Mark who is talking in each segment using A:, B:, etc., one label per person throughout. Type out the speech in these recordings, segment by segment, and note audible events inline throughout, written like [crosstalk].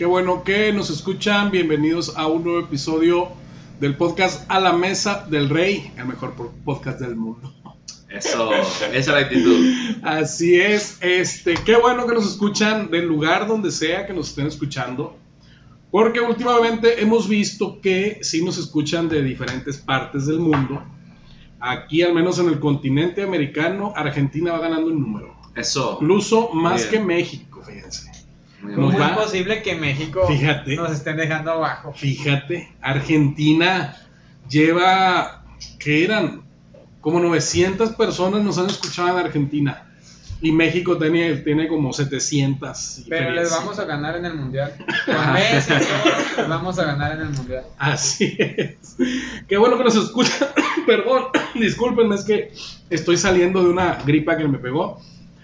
A: Qué bueno que nos escuchan. Bienvenidos a un nuevo episodio del podcast A la Mesa del Rey, el mejor po- podcast del mundo.
B: Eso, esa es la actitud.
A: Así es, este, qué bueno que nos escuchan del lugar donde sea que nos estén escuchando, porque últimamente hemos visto que sí nos escuchan de diferentes partes del mundo. Aquí, al menos en el continente americano, Argentina va ganando un número.
B: Eso.
A: Incluso más
B: Bien.
A: que México, fíjense.
C: ¿Cómo
A: va-
C: es posible que México
A: Fíjate.
C: nos estén dejando abajo?
A: Fíjate, Argentina lleva, ¿qué eran? Como 900 personas nos han escuchado en Argentina. Y México tiene, tiene como 700. y
C: Pero les vamos a ganar en el mundial. [laughs] Con Messi, les vamos a ganar en el mundial.
A: Así es. Qué bueno que nos escuchan. [coughs] Perdón, [coughs] discúlpenme, es que estoy saliendo de una gripa que me pegó.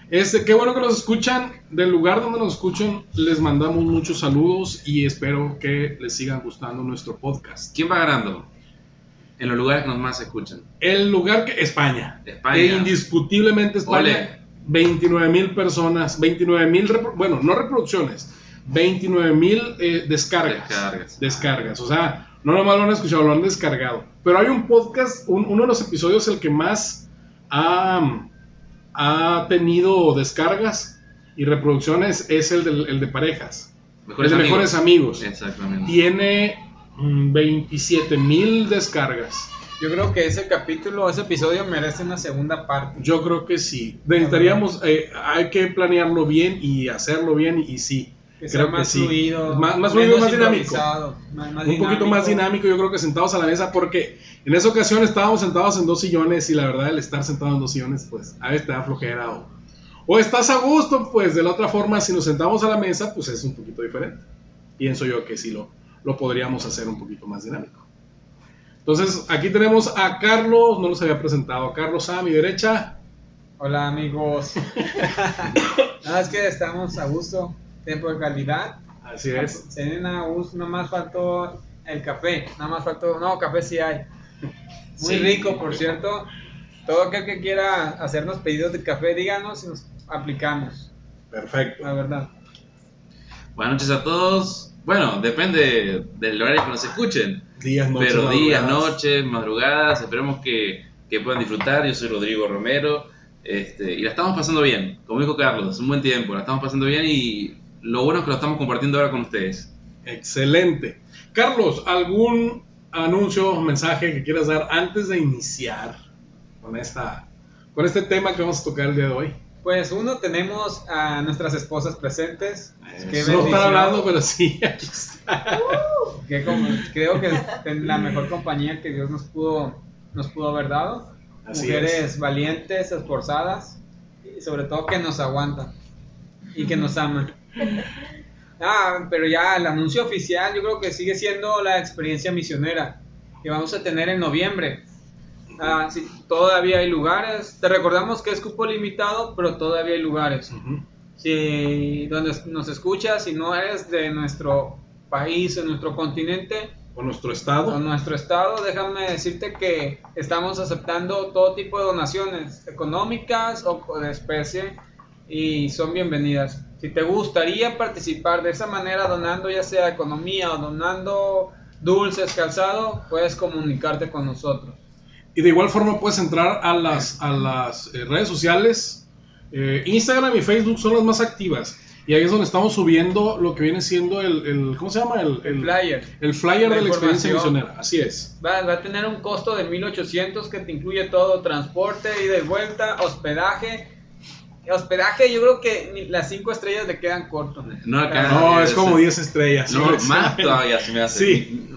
A: Este, qué bueno que nos escuchan. Del lugar donde nos escuchen, les mandamos muchos saludos y espero que les sigan gustando nuestro podcast.
B: ¿Quién va ganando? En los lugares que nos más escuchan.
A: El lugar que España.
B: España.
A: E indiscutiblemente España.
B: Ole.
A: 29 mil personas, 29 mil, bueno, no reproducciones, 29 mil eh, descargas.
B: Descargas.
A: Descargas. O sea, no nomás lo han escuchado, lo han descargado. Pero hay un podcast, un- uno de los episodios, el que más ha, ha tenido descargas y reproducciones es el, del- el de parejas.
B: Mejores
A: el de
B: amigos.
A: mejores amigos.
B: Exactamente.
A: Tiene mm, 27 mil descargas.
C: Yo creo que ese capítulo, ese episodio merece una segunda parte.
A: Yo creo que sí. Necesitaríamos, eh, hay que planearlo bien y hacerlo bien y, sí.
C: Que sea
A: creo que
C: más
A: sí.
C: fluido,
A: Más, más fluido, más dinámico.
C: improvisado, más- más
A: Un poquito más dinámico, yo creo que sentados a la mesa, porque en esa ocasión estábamos sentados en dos sillones y la verdad el estar sentado en dos sillones, pues a veces te da flojera o, o estás a gusto, pues de la otra forma, si nos sentamos a la mesa, pues es un poquito diferente. Pienso yo que sí lo, lo podríamos hacer un poquito más dinámico. Entonces, aquí tenemos a Carlos, no nos había presentado, a Carlos a mi derecha.
C: Hola amigos. Nada, [laughs] [laughs] es que estamos a gusto, tiempo de calidad.
A: Así es.
C: Se vienen a gusto, nada más faltó el café, nada más faltó, no, café sí hay. [laughs] Muy
A: Sí.
C: rico, por cierto. Todo aquel que quiera hacernos pedidos de café, díganos y nos aplicamos,
A: Perfecto.
C: la verdad.
B: Buenas noches a todos. Bueno, depende del horario que nos escuchen.
A: Días, noches,
B: Pero días,
A: madrugadas.
B: noches, madrugadas. Esperemos que, que puedan disfrutar. Yo soy Rodrigo Romero. Este, y la estamos pasando bien. Como dijo Carlos, un buen tiempo. La estamos pasando bien y lo bueno es que lo estamos compartiendo ahora con ustedes.
A: Excelente. Carlos, ¿algún anuncio o mensaje que quieras dar antes de iniciar con, esta, con este tema que vamos a tocar el día de hoy?
C: Pues uno, tenemos a nuestras esposas presentes. Qué
A: no están hablando, pero sí, [laughs] aquí está.
C: Que como- creo que es la mejor compañía que Dios nos pudo, nos pudo haber dado.
A: Así
C: Mujeres
A: es.
C: valientes, esforzadas y sobre todo que nos aguantan y que nos aman. [laughs] Ah, pero ya el anuncio oficial yo creo que sigue siendo la experiencia misionera que vamos a tener en noviembre. Ah, sí, todavía hay lugares. Te recordamos que es cupo limitado, pero todavía hay lugares. Si donde nos escuchas, si no eres de nuestro país o nuestro continente
A: Con nuestro
C: o
A: estado.
C: nuestro estado, déjame decirte que estamos aceptando todo tipo de donaciones económicas o de especie y son bienvenidas. Si te gustaría participar de esa manera donando ya sea economía o donando dulces, calzado, puedes comunicarte con nosotros.
A: Y de igual forma puedes entrar a las, a las eh, redes sociales. Eh, Instagram y Facebook son las más activas. Y ahí es donde estamos subiendo lo que viene siendo el, el- ¿cómo se llama? El,
C: El flyer.
A: El flyer
C: La
A: de la experiencia misionera. Así es.
C: Va, va a tener un costo de 1800 que te incluye todo, transporte, ida y vuelta, hospedaje. Hospedaje, yo creo que las 5 estrellas le quedan cortos.
B: No, acá
A: No, es como 10 estrellas.
B: No,
A: Sí, [laughs]
B: más todavía se me hace.
A: Sí.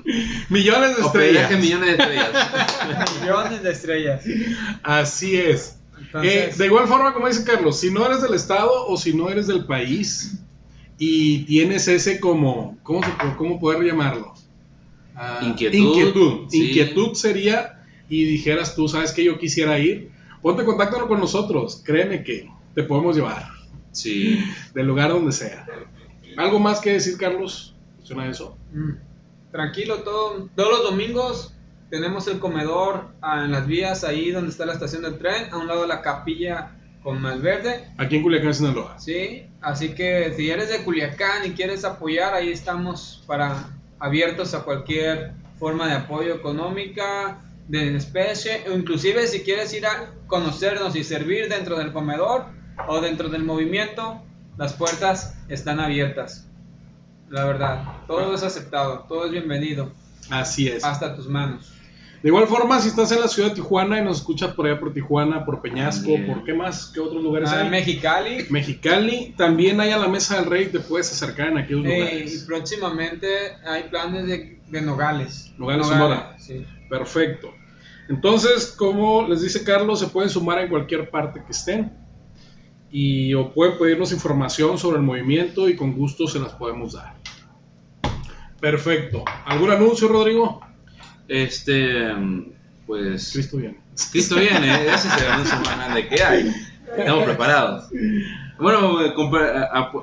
A: Millones de estrellas.
B: Hospedaje millones de estrellas. [laughs]
C: Millones de estrellas.
A: Así es.
C: Entonces,
A: Eh, de igual forma, como dice Carlos, si no eres del estado o si no eres del país y tienes ese como, ¿cómo, se, cómo poder llamarlo? Ah,
B: Inquietud,
A: Inquietud.
B: sí.
A: Inquietud sería y dijeras tú, ¿sabes que Yo quisiera ir. Ponte en contacto con nosotros. Créeme que te podemos llevar
B: Sí.
A: del lugar donde sea. ¿Algo más que decir, Carlos? ¿Suena eso?
C: mm, tranquilo, todo, todos los domingos tenemos el comedor ah, en las vías, ahí donde está la estación del tren, a un lado de la capilla con Malverde.
A: Aquí en Culiacán, Sinaloa.
C: Sí, así que si eres de Culiacán y quieres apoyar, ahí estamos para abiertos a cualquier forma de apoyo económica, de especie, o inclusive si quieres ir a conocernos y servir dentro del comedor o dentro del movimiento, las puertas están abiertas. La verdad, todo es aceptado, todo es bienvenido,
A: Así es.
C: hasta tus manos.
A: De igual forma, si estás en la ciudad de Tijuana y nos escuchas por allá por Tijuana, por Peñasco,
B: También.
A: ¿por qué más? ¿Qué otros lugares
C: Ah,
A: hay?
C: en Mexicali,
A: Mexicali, también hay a la mesa del rey, te puedes acercar en aquellos
C: eh, y
A: lugares.
C: próximamente hay planes de, de Nogales.
A: Nogales, Sonora.
C: sí.
A: Perfecto. Entonces, como les dice Carlos, se pueden sumar en cualquier parte que estén. Y o pueden pedirnos información sobre el movimiento y con gusto se las podemos dar. Perfecto. ¿Algún anuncio, Rodrigo?
B: Este, pues.
A: Cristo bien.
B: Cristo viene, ese es el anuncio más grande que hay. Estamos preparados. Bueno, eh,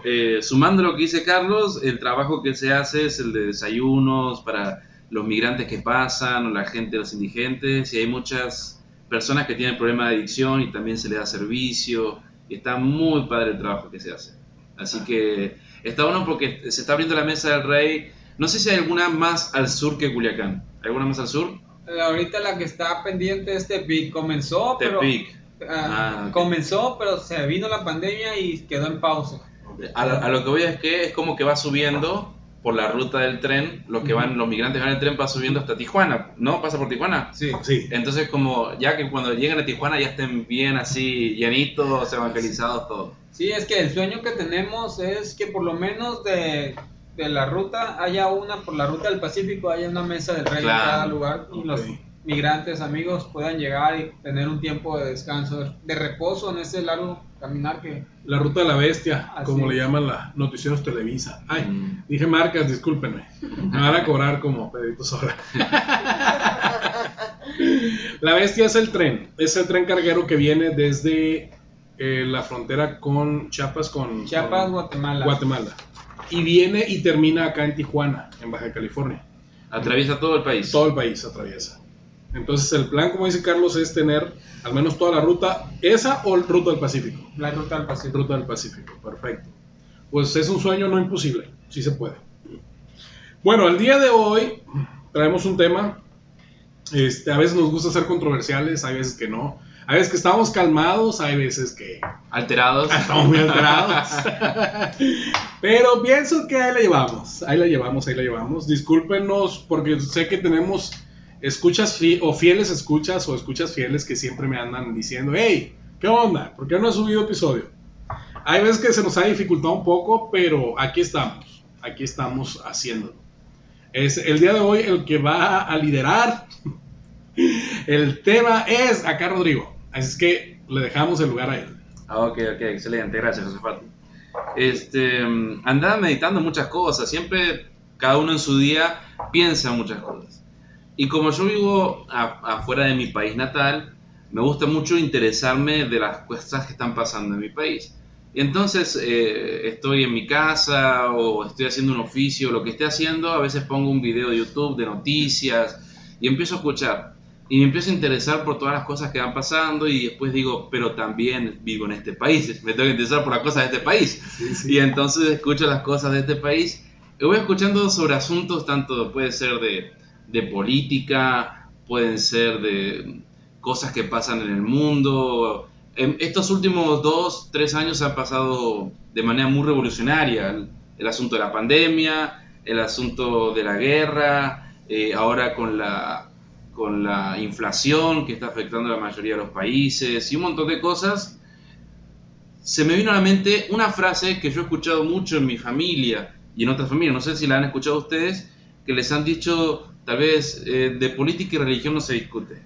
B: eh, sumando lo que dice Carlos, el trabajo que se hace es el de desayunos para los migrantes que pasan o la gente, los indigentes, y hay muchas personas que tienen problemas de adicción y también se les da servicio, y está muy padre el trabajo que se hace. Así que está bueno porque se está abriendo la mesa del rey. No sé si hay alguna más al sur que Culiacán. ¿Alguna más al sur?
C: Eh, Ahorita la que está pendiente es Tepic. Comenzó, pero.
B: Tepic.
C: ah,
B: Ah, ok.
C: Comenzó, pero se vino la pandemia y quedó en pausa.
B: A, a lo que voy es que es como que va subiendo por la ruta del tren, los que van, los migrantes van en el tren va subiendo hasta Tijuana, ¿no? Pasa por Tijuana.
C: Sí.
A: Sí.
B: Entonces como ya que cuando lleguen a Tijuana ya estén bien así llenitos, evangelizados, todo.
C: Sí, es que el sueño que tenemos es que por lo menos de, de la ruta haya una, por la ruta del Pacífico, haya una mesa del rey
B: Claro.
C: en cada lugar y los. Migrantes, amigos, puedan llegar y tener un tiempo de descanso, de reposo en ese largo caminar que...
A: La ruta de la bestia,
C: Así
A: como le llaman la Noticieros Televisa. Ay,
B: Mm.
A: dije marcas, discúlpenme. Me van a cobrar como Pedrito Sola. [laughs] la bestia es el tren. Es el tren carguero que viene desde eh, la frontera con Chiapas, con
C: Chiapas,
A: con
C: Guatemala.
A: Guatemala. Y viene y termina acá en Tijuana, en Baja California.
B: Atraviesa todo el país.
A: Todo el país atraviesa. Entonces el plan, como dice Carlos, es tener al menos toda la ruta, esa o el ruta del Pacífico.
C: La ruta del Pacífico.
A: Ruta del Pacífico, perfecto. Pues es un sueño no imposible, sí se puede. Bueno, el día de hoy traemos un tema, este, a veces nos gusta ser controversiales, hay veces que no, hay veces que estamos calmados, hay veces que
B: Alterados.
A: estamos muy alterados. [laughs] Pero pienso que ahí la llevamos, ahí la llevamos, ahí la llevamos. Discúlpenos porque sé que tenemos escuchas o fieles escuchas o escuchas fieles que siempre me andan diciendo, hey, ¿qué onda? ¿Por qué no has subido episodio? Hay veces que se nos ha dificultado un poco, pero aquí estamos, aquí estamos haciéndolo. Es el día de hoy el que va a liderar. [laughs] El tema es acá Rodrigo, así es que le dejamos el lugar a él.
B: Ah, ok, ok, excelente, gracias, José Fati. Este, mm, andaba meditando muchas cosas, siempre cada uno en su día piensa muchas cosas. Y como yo vivo a- afuera de mi país natal, me gusta mucho interesarme de las cosas que están pasando en mi país. Y entonces eh, estoy en mi casa o estoy haciendo un oficio, lo que esté haciendo, a veces pongo un video de YouTube de noticias y empiezo a escuchar. Y me empiezo a interesar por todas las cosas que van pasando y después digo, pero también vivo en este país, [laughs] me tengo que interesar por las cosas de este país. Y entonces escucho las cosas de este país y voy escuchando sobre asuntos tanto, puede ser de, de política, pueden ser de cosas que pasan en el mundo. Estos últimos dos, tres años han pasado de manera muy revolucionaria. El, el asunto de la pandemia, el asunto de la guerra, eh, ahora con la, con la inflación que está afectando a la mayoría de los países y un montón de cosas. Se me vino a la mente una frase que yo he escuchado mucho en mi familia y en otras familias, no sé si la han escuchado ustedes, que les han dicho, tal vez, eh, de política y religión no se discute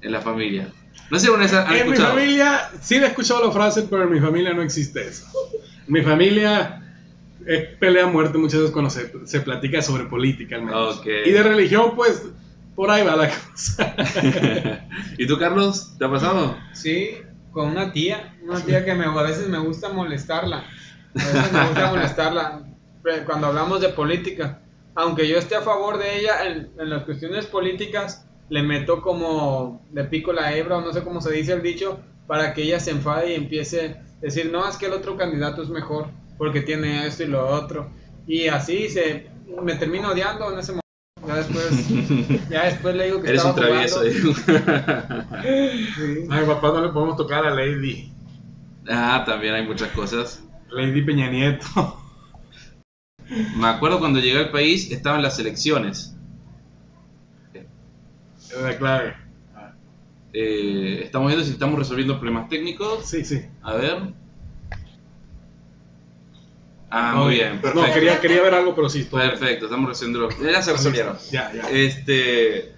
B: en la familia. No sé si alguna vez han
A: En mi
B: escuchado.
A: familia, sí he escuchado la frase, pero en mi familia no existe eso. Mi familia es pelea a muerte muchas veces cuando se, se platica sobre política al menos. Y de religión, pues, por ahí va la cosa. [laughs]
B: ¿Y tú, Carlos? ¿Te ha pasado?
C: Sí, con una tía, una tía que me, a veces me gusta molestarla. A veces me gusta molestarla eh, cuando hablamos de política. Aunque yo esté a favor de ella en, en las cuestiones políticas, le meto como de pico la hebra, o no sé cómo se dice el dicho, para que ella se enfade y empiece a decir, no, es que el otro candidato es mejor porque tiene esto y lo otro. Y así se me termino odiando en ese momento. Ya después, [laughs] ya después le digo que
B: Eres un travieso.
C: jugando. Sí.
A: A mi papá no le podemos tocar a Lady.
B: ah, también hay muchas cosas.
A: Lady Peña Nieto.
B: Me acuerdo cuando llegué al país, estaban las elecciones.
A: Era clave.
B: Eh, estamos viendo si estamos resolviendo problemas técnicos.
A: Sí, sí.
B: A ver. Ah,
A: No,
B: muy bien, perfecto.
A: No, quería, quería ver algo, pero sí. todo.
B: Perfecto, estamos resolviendo. Ya se resolvieron.
A: Ya, ya.
B: Este,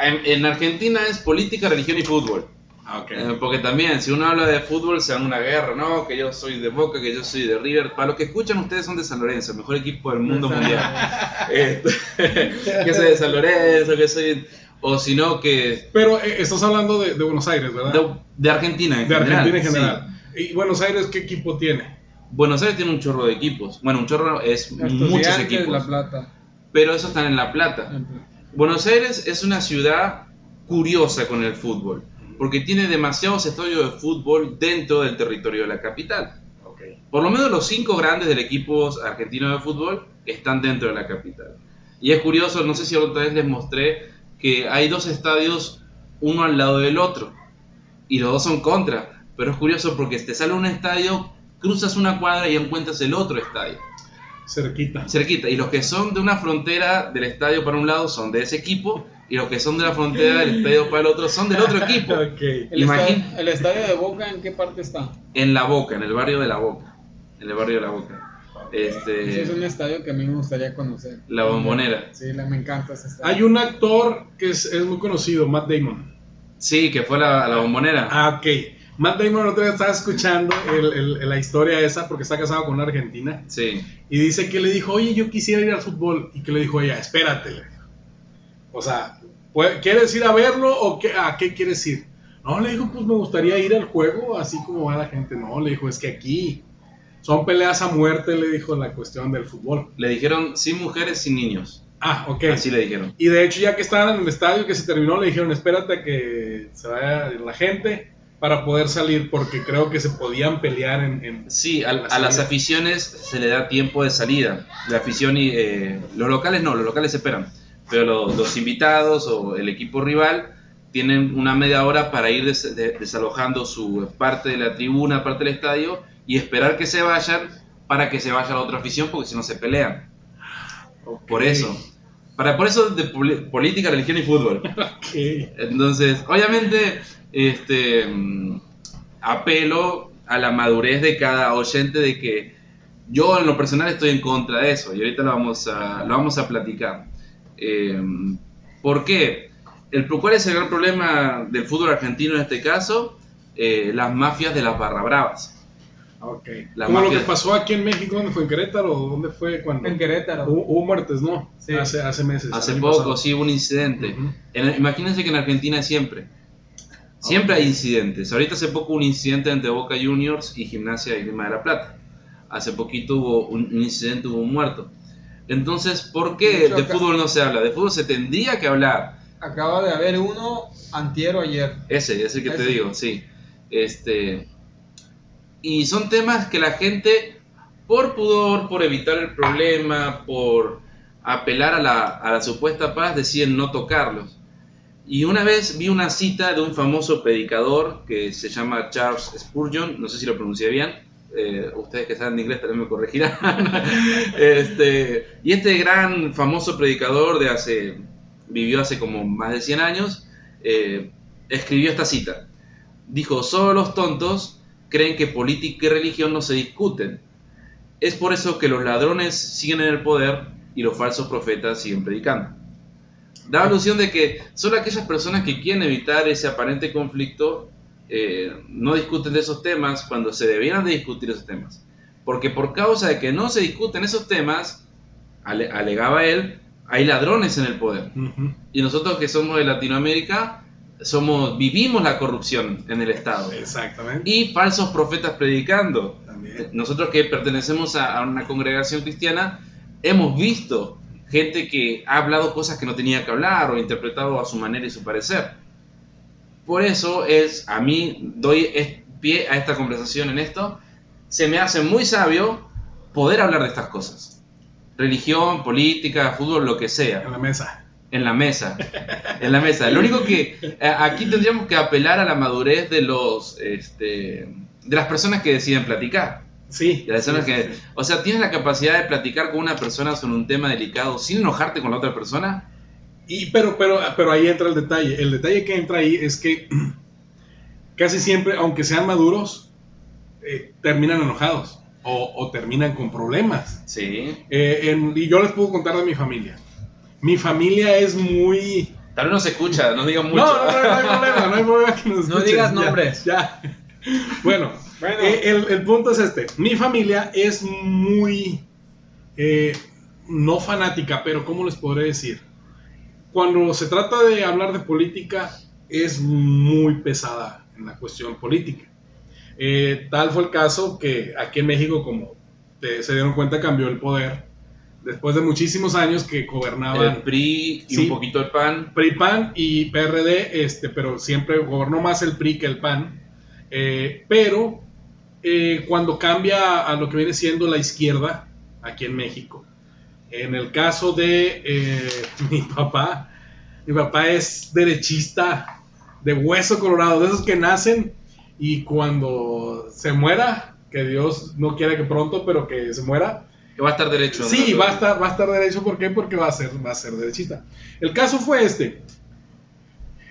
B: en, en Argentina es política, religión y fútbol.
A: Ah.
B: Eh, porque también, si uno habla de fútbol, se dan una guerra, ¿no? Que yo soy de Boca, que yo soy de River. Para los que escuchan, ustedes son de San Lorenzo, el mejor equipo del mundo mundial. Este, [laughs] que soy de San Lorenzo, que soy. O si no, que.
A: Pero eh, estás hablando de, de Buenos Aires, ¿verdad?
B: De, de Argentina en
A: de
B: general.
A: Argentina en
B: sí.
A: general. ¿Y Buenos Aires qué equipo tiene?
B: Buenos Aires tiene un chorro de equipos. Bueno, un chorro es muchos equipos.
C: La Plata.
B: Pero esos están en La Plata. Buenos Aires es una ciudad curiosa con el fútbol, porque tiene demasiados estadios de fútbol dentro del territorio de la capital.
A: Ok.
B: Por lo menos los cinco grandes del equipo argentino de fútbol están dentro de la capital. Y es curioso, no sé si otra vez les mostré que hay dos estadios uno al lado del otro y los dos son contra. Pero es curioso porque te sale un estadio, cruzas una cuadra y encuentras el otro estadio
A: Cerquita.
B: cerquita. Y los que son de una frontera del estadio para un lado son de ese equipo, y los que son de la frontera del estadio para el otro son del otro equipo. [laughs]
A: Ok.
C: El, estadio, el estadio de Boca, ¿en qué parte está?
B: En la Boca, en el barrio de la Boca. En el barrio de la Boca.
C: Ese es
B: Este,
C: un estadio que a mí me gustaría conocer.
B: La Bombonera.
C: Sí, la- me encanta ese estadio.
A: Hay un actor que es, es muy conocido, Matt Damon.
B: sí, que fue la, la bombonera.
A: Ah, ok. Matt Damon otro día estaba escuchando el- el- la historia esa porque está casado con una argentina.
B: Sí.
A: Y dice que le dijo, oye, yo quisiera ir al fútbol. Y que le dijo ella, espérate. O sea, ¿puede- ¿quieres ir a verlo o qué, a qué quieres ir? No, le dijo, pues me gustaría ir al juego, así como va la gente. No, le dijo, es que aquí son peleas a muerte, le dijo la cuestión del fútbol.
B: Le dijeron sin mujeres, sin niños.
A: Ah, ok.
B: Así le dijeron.
A: Y de hecho, ya que estaban en el estadio, que se terminó, le dijeron, espérate a que se vaya la gente para poder salir, porque creo que se podían pelear en... en-
B: Sí, a,
A: La
B: a las aficiones se le da tiempo de salida. La afición y eh, los locales no, los locales esperan. Pero los, los invitados o el equipo rival tienen una media hora para ir des- de- desalojando su parte de la tribuna, parte del estadio y esperar que se vayan para que se vaya la otra afición porque si no se pelean. Por eso. Para, por eso de política, religión y fútbol. [laughs] Entonces, obviamente, este mm, apelo a la madurez de cada oyente de que yo en lo personal estoy en contra de eso y ahorita lo vamos a, lo vamos a platicar. Eh, ¿Por qué? El, ¿Cuál es el gran problema del fútbol argentino en este caso? Eh, las mafias de las barra bravas. La
A: Como lo que pasó aquí en México, ¿dónde fue? ¿En Querétaro? ¿Dónde fue cuando?
C: En Querétaro.
A: Hubo, hubo muertes, ¿no?
C: Sí.
A: Hace, hace meses.
B: Hace poco,
A: pasado.
B: sí, hubo un incidente. En- imagínense que en Argentina siempre. Siempre hay incidentes. Ahorita hace poco un incidente entre Boca Juniors y Gimnasia de Grima de la Plata. Hace poquito hubo un, un incidente, hubo un muerto. Entonces, ¿por qué
C: De
B: fútbol no se habla? De fútbol se tendría que hablar.
C: Acaba de haber uno antier o ayer.
B: Ese, ese que te digo, sí. Este, y son temas que la gente, por pudor, por evitar el problema, por apelar a la, a la supuesta paz, deciden no tocarlos. Y una vez vi una cita de un famoso predicador que se llama Charles Spurgeon, no sé si lo pronuncié bien, eh, ustedes que saben inglés también me corregirán. [laughs] este, y este gran famoso predicador de hace, vivió hace como más de 100 años, eh, escribió esta cita. Dijo, solo los tontos creen que política y religión no se discuten. Es por eso que los ladrones siguen en el poder y los falsos profetas siguen predicando. Da alusión de que solo aquellas personas que quieren evitar ese aparente conflicto eh, no discuten de esos temas cuando se debieran de discutir esos temas. Porque por causa de que no se discuten esos temas, ale- alegaba él, hay ladrones en el poder. Y nosotros que somos de Latinoamérica, somos, vivimos la corrupción en el Estado.
A: Exactamente.
B: Y falsos profetas predicando.
A: También.
B: Nosotros que pertenecemos a, a una congregación cristiana, hemos visto gente que ha hablado cosas que no tenía que hablar o interpretado a su manera y su parecer. Por eso es, a mí doy pie a esta conversación en esto, se me hace muy sabio poder hablar de estas cosas. Religión, política, fútbol, lo que sea
A: En la mesa.
B: en la mesa. En la mesa. Lo único que eh, aquí tendríamos que apelar a la madurez de los este, de las personas que deciden platicar.
A: Sí.
B: De las personas
A: sí,
B: que,
A: sí.
B: o sea, tienes la capacidad de platicar con una persona sobre un tema delicado sin enojarte con la otra persona.
A: Y, pero, pero, pero ahí entra el detalle. El detalle que entra ahí es que [clears throat] casi siempre, aunque sean maduros, eh, terminan enojados o, o terminan con problemas.
B: Sí.
A: Eh, en- y yo les puedo contar de mi familia. Mi familia es muy...
B: Tal vez no se escucha, no digan mucho.
A: No, no, no, no hay problema, no hay problema que nos [laughs]
C: No
A: escuchen.
C: digas
A: Ya,
C: nombres.
A: Ya. Bueno,
C: Bueno.
A: eh, el, el punto es este. Mi familia es muy... eh, no fanática, pero ¿cómo les podré decir? Cuando se trata de hablar de política, es muy pesada en la cuestión política. Eh, tal fue el caso que aquí en México, como te- se dieron cuenta, cambió el poder. Después de muchísimos años que gobernaban
B: El PRI y
A: Sí.
B: un poquito el PAN.
A: PRI, PAN y PRD, este, pero siempre gobernó más el PRI que el PAN. Eh, pero eh, cuando cambia a lo que viene siendo la izquierda aquí en México, en el caso de eh, [laughs] mi papá, mi papá es derechista de hueso colorado, de esos que nacen y cuando se muera, que Dios no quiera que pronto, pero que se muera,
B: Que va a estar derecho.
A: Sí,
B: ¿no?
A: va a estar, va a estar derecho, ¿por qué? Porque va a ser, va a ser derechista. El caso fue este.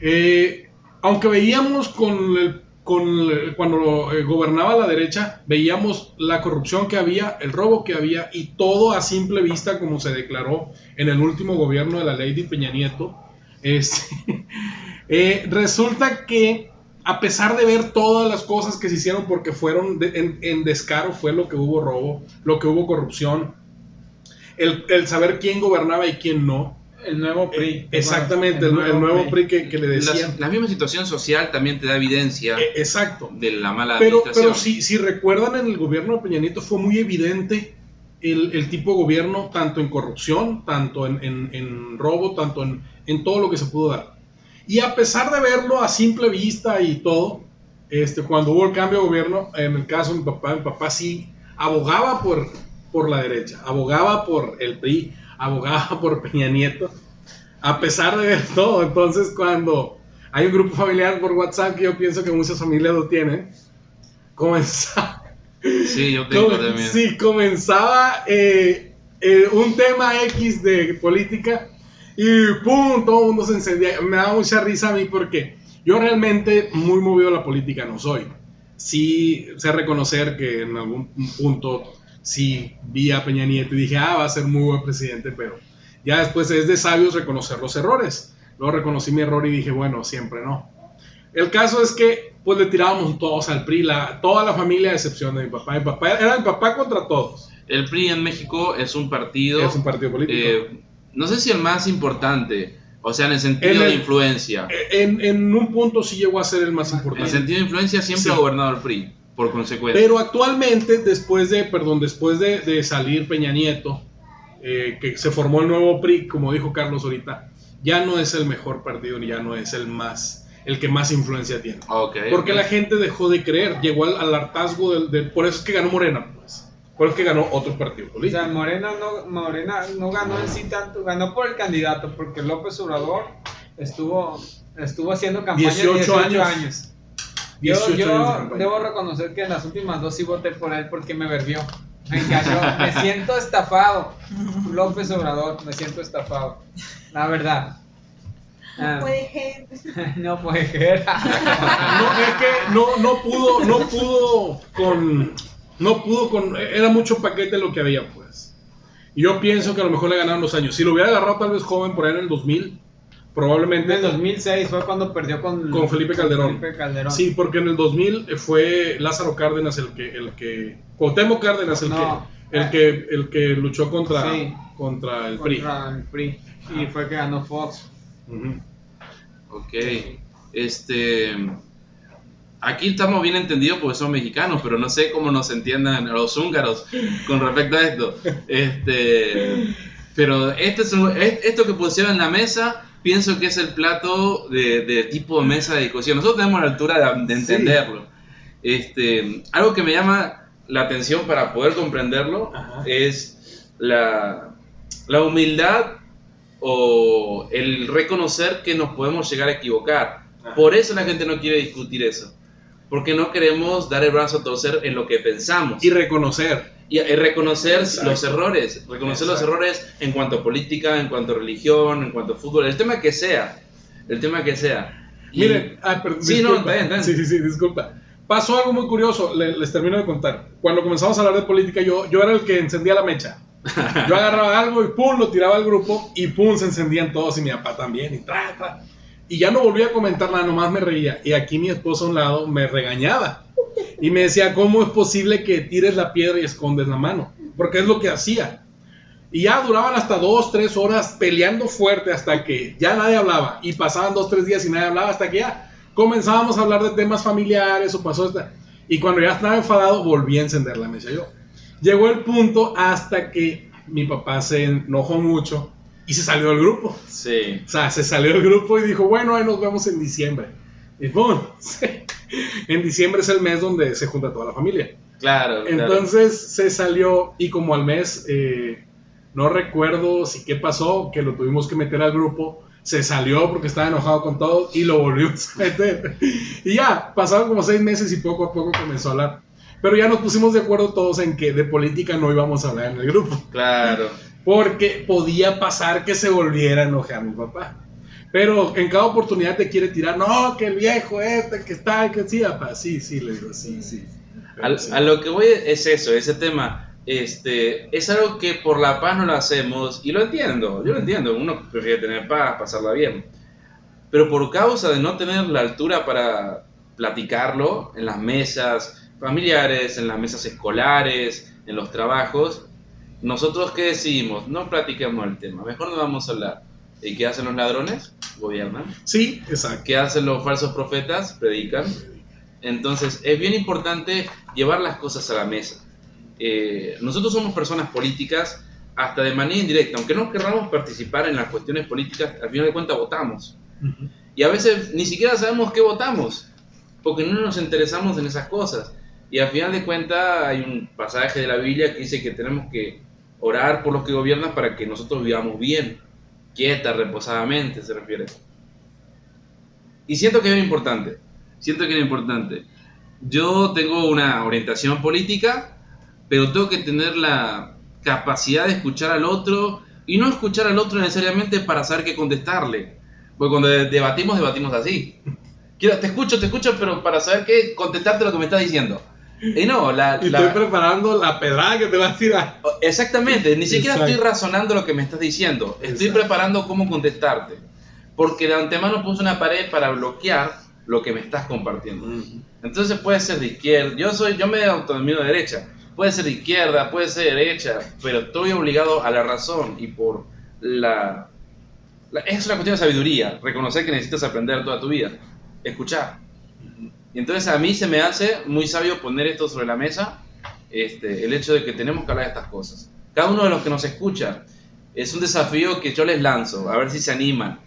A: Eh, aunque veíamos con el- con cuando eh, gobernaba la derecha, veíamos la corrupción que había, el robo que había y todo a simple vista como se declaró en el último gobierno de la ley de Peña Nieto. Este, [laughs] eh, resulta que a pesar de ver todas las cosas que se hicieron porque fueron en, descaro, fue lo que hubo robo, lo que hubo corrupción, el saber quién gobernaba y quién no.
C: El nuevo PRI.
A: Eh, exactamente, el, el nuevo PRI que, que le decían.
B: Las- la misma situación social también te da evidencia
A: Eh, exacto.
B: de la mala
A: Pero,
B: administración.
A: pero si, si recuerdan en el gobierno de Peña Nieto fue muy evidente el, el tipo de gobierno, tanto en corrupción, tanto en, en- en robo, tanto en, en todo lo que se pudo dar. Y a pesar de verlo a simple vista y todo, este, cuando hubo el cambio de gobierno, en el caso de mi papá, mi papá sí abogaba por, por la derecha, abogaba por el PRI, abogaba por Peña Nieto, a pesar de todo. Entonces, cuando hay un grupo familiar por WhatsApp que yo pienso que muchas familias lo tienen, comenzaba,
B: Sí, yo tengo también.
A: sí, comenzaba eh, eh, un tema X de política y ¡pum! Todo el mundo se encendía. Me da mucha risa a mí porque yo realmente muy movido a la política no soy. Sí sé reconocer que en algún punto sí vi a Peña Nieto y dije, ah, va a ser muy buen presidente, pero ya después es de sabios reconocer los errores. Luego reconocí mi error y dije, bueno, siempre no. El caso es que pues le tirábamos todos al PRI, la, toda la familia a excepción de mi papá. Mi papá era mi papá contra todos.
B: El PRI en México es un partido.
A: Es un partido político.
B: eh, no sé si el más importante, o sea, en el sentido
A: En el-
B: de influencia.
A: En, en un punto sí llegó a ser el más
B: En el
A: importante.
B: sentido de influencia siempre
A: Sí.
B: ha gobernado el PRI, por consecuencia.
A: Pero actualmente, después de, perdón, después de, de salir Peña Nieto, eh, que se formó el nuevo PRI, como dijo Carlos ahorita, ya no es el mejor partido ni ya no es el más, el que más influencia tiene.
B: Ok,
A: Porque la gente dejó de creer, llegó al, al hartazgo del, del- por eso es que ganó Morena, pues. Por eso es que ganó otro partido
C: O
A: político.
C: sea, Morena no, Morena no ganó en sí tanto, ganó por el candidato, porque López Obrador estuvo, estuvo haciendo campaña
A: 18
C: 18,
A: años.
C: años. Yo,
A: 18
C: yo
A: años de campaña.
C: debo reconocer que en las últimas dos sí voté por él porque me verbió. Me engañó. me siento estafado. López Obrador, me siento estafado. La verdad. Ah,
D: Puede ser. [laughs]
C: no puede ser.
A: No, es que no, no pudo, no pudo con, no pudo con, era mucho paquete lo que había, pues. Y yo pienso que a lo mejor le ganaron los años. Si lo hubiera agarrado tal vez joven por ahí en el 2000, probablemente
C: En el 2006 fue cuando perdió con,
A: Con Felipe Calderón.
C: Felipe Calderón.
A: Sí, porque en el 2000 fue Lázaro Cárdenas el que, el que, Cuauhtémoc Cárdenas el
C: No.
A: que, el que, el que luchó contra,
C: Sí.
A: contra el PRI.
C: Contra el PRI. Y fue que ganó Fox.
A: Ujú.
B: Ok. Este. Aquí estamos bien entendidos porque son mexicanos, pero no sé cómo nos entiendan los húngaros con respecto a esto. Este. Pero este es un- es- esto que pusieron en la mesa, pienso que es el plato de, de tipo de mesa de discusión. Nosotros tenemos la altura de, de entenderlo. Este, algo que me llama la atención para poder comprenderlo
A: Ajá.
B: es la, la humildad o el reconocer que nos podemos llegar a equivocar.
A: Ajá.
B: Por eso la gente no quiere discutir eso. Porque no queremos dar el brazo a torcer en lo que pensamos.
A: Y reconocer.
B: Y, reconocer
A: Exacto.
B: los errores. Reconocer los errores en cuanto a política, en cuanto a religión, en cuanto a fútbol. El tema que sea. El tema que sea. Y-
A: Miren, ah, perdón,
B: Sí, no,
A: disculpa.
B: está bien, está bien.
A: Sí, sí, sí, disculpa. Pasó algo muy curioso, le- les termino de contar. Cuando comenzamos a hablar de política, yo, yo era el que encendía la mecha. Yo [laughs] agarraba algo y pum, lo tiraba al grupo y pum, se encendían todos y mi papá también y tra, tra. Y ya no volví a comentar nada, nomás me reía. Y aquí mi esposo a un lado me regañaba. Y me decía, ¿cómo es posible que tires la piedra y escondes la mano? Porque es lo que hacía. Y ya duraban hasta dos, tres horas peleando fuerte hasta que ya nadie hablaba. Y pasaban dos, tres días y nadie hablaba hasta que ya comenzábamos a hablar de temas familiares o pasó esta. Y cuando ya estaba enfadado, volví a encender la mesa yo. Llegó el punto hasta que mi papá se enojó mucho y se salió del grupo.
B: Sí.
A: O sea, se salió del grupo y dijo, bueno, ahí nos vemos en diciembre. Y ¡pum! [laughs] en diciembre es el mes donde se junta toda la familia.
B: Claro. claro.
A: Entonces se salió y como al mes, eh, no recuerdo si qué pasó, que lo tuvimos que meter al grupo, se salió porque estaba enojado con todo y lo volvimos a [laughs] meter. Y ya, pasaron como seis meses y poco a poco comenzó a hablar. Pero ya nos pusimos de acuerdo todos en que de política no íbamos a hablar en el grupo.
B: Claro.
A: Porque podía pasar que se volviera a enojar mi papá. Pero en cada oportunidad te quiere tirar, no, que el viejo este, que está, que sí, papá, sí, sí, le digo, sí, sí.
B: Al-
A: sí.
B: A lo que voy es eso, ese tema. Este, es algo que por la paz no lo hacemos, y lo entiendo, yo lo entiendo, uno prefiere tener paz, pasarla bien. Pero por causa de no tener la altura para platicarlo en las mesas familiares, en las mesas escolares, en los trabajos, nosotros qué decidimos, no platiquemos el tema, mejor no vamos a hablar. ¿Y qué hacen los ladrones? Gobiernan.
A: Sí, exacto.
B: ¿Qué hacen los falsos profetas? Predican. Entonces, es bien importante llevar las cosas a la mesa. Eh, nosotros somos personas políticas hasta de manera indirecta, aunque no querramos participar en las cuestiones políticas, al final de cuentas votamos.
A: Ujú.
B: Y a veces ni siquiera sabemos qué votamos, porque no nos interesamos en esas cosas. Y al final de cuentas hay un pasaje de la Biblia que dice que tenemos que orar por los que gobiernan para que nosotros vivamos bien, quieta, reposadamente, se refiere. Y siento que es importante, siento que es importante. Yo tengo una orientación política, pero tengo que tener la capacidad de escuchar al otro y no escuchar al otro necesariamente para saber qué contestarle. Porque cuando de- debatimos, debatimos así. Quiero, te escucho, te escucho, pero para saber qué contestarte lo que me estás diciendo. Y no, la,
A: Y
B: la-
A: estoy preparando la pedrada que te va a tirar.
B: Exactamente, ni siquiera
A: Exacto.
B: estoy razonando lo que me estás diciendo, estoy
A: Exacto.
B: preparando cómo contestarte. Porque de antemano puse una pared para bloquear lo que me estás compartiendo. Entonces puede ser de izquierda, yo soy, yo me autonomino de derecha, puede ser de izquierda, puede ser de derecha, pero estoy obligado a la razón y por la, la- es una cuestión de sabiduría, reconocer que necesitas aprender toda tu vida, escuchar. Y entonces a mí se me hace muy sabio poner esto sobre la mesa, este, el hecho de que tenemos que hablar de estas cosas. Cada uno de los que nos escucha es un desafío que yo les lanzo, a ver si se animan.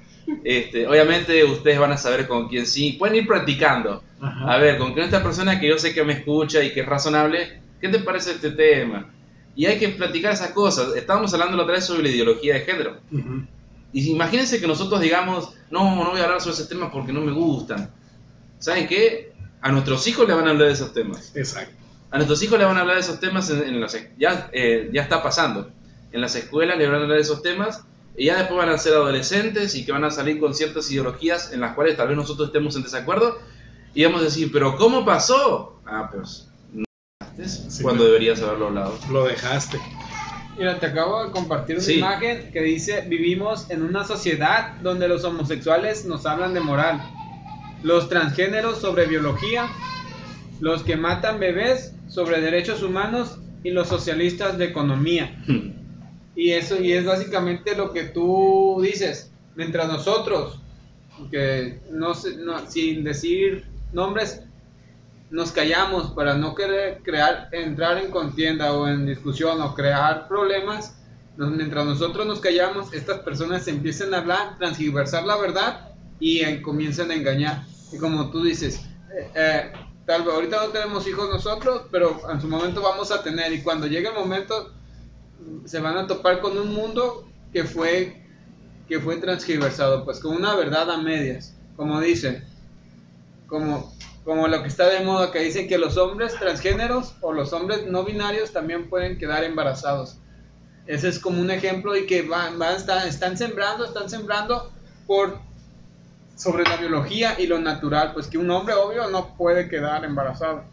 B: Este, obviamente ustedes van a saber con quién sí, pueden ir practicando.
A: Ajá.
B: A ver, con quién esta persona que yo sé que me escucha y que es razonable, ¿qué te parece este tema? Y hay que platicar esas cosas. Estábamos hablando la otra vez sobre la ideología de género.
A: Ujú.
B: Y imagínense que nosotros digamos, no, no voy a hablar sobre ese tema porque no me gustan. ¿Saben qué? A nuestros hijos le van a hablar de esos temas.
A: Exacto.
B: A nuestros hijos le van a hablar de esos temas en, en las, ya, eh, ya está pasando. En las escuelas le van a hablar de esos temas y ya después van a ser adolescentes y que van a salir con ciertas ideologías en las cuales tal vez nosotros estemos en desacuerdo y vamos a decir, pero ¿cómo pasó? Ah, pues no
A: Sí,
B: cuando deberías haberlo hablado.
A: Lo dejaste.
C: Mira, te acabo de compartir una
B: Sí.
C: imagen que dice, vivimos en una sociedad donde los homosexuales nos hablan de moral, los transgéneros sobre biología, los que matan bebés sobre derechos humanos y los socialistas de economía. Y eso y es básicamente lo que tú dices. Mientras nosotros, que no, sin decir nombres, nos callamos para no querer crear, entrar en contienda o en discusión o crear problemas, nos- mientras nosotros nos callamos, estas personas empiezan a hablar, transgiversar la verdad y comienzan a engañar. Y como tú dices, eh, eh, tal vez ahorita no tenemos hijos nosotros, pero en su momento vamos a tener y cuando llegue el momento se van a topar con un mundo que fue que fue transgiversado, pues con una verdad a medias, como dice, como como lo que está de moda que dicen que los hombres transgéneros o los hombres no binarios también pueden quedar embarazados. Ese es como un ejemplo y que van, van están, están sembrando, están sembrando por sobre la biología y lo natural, pues que un hombre obvio no puede quedar embarazado.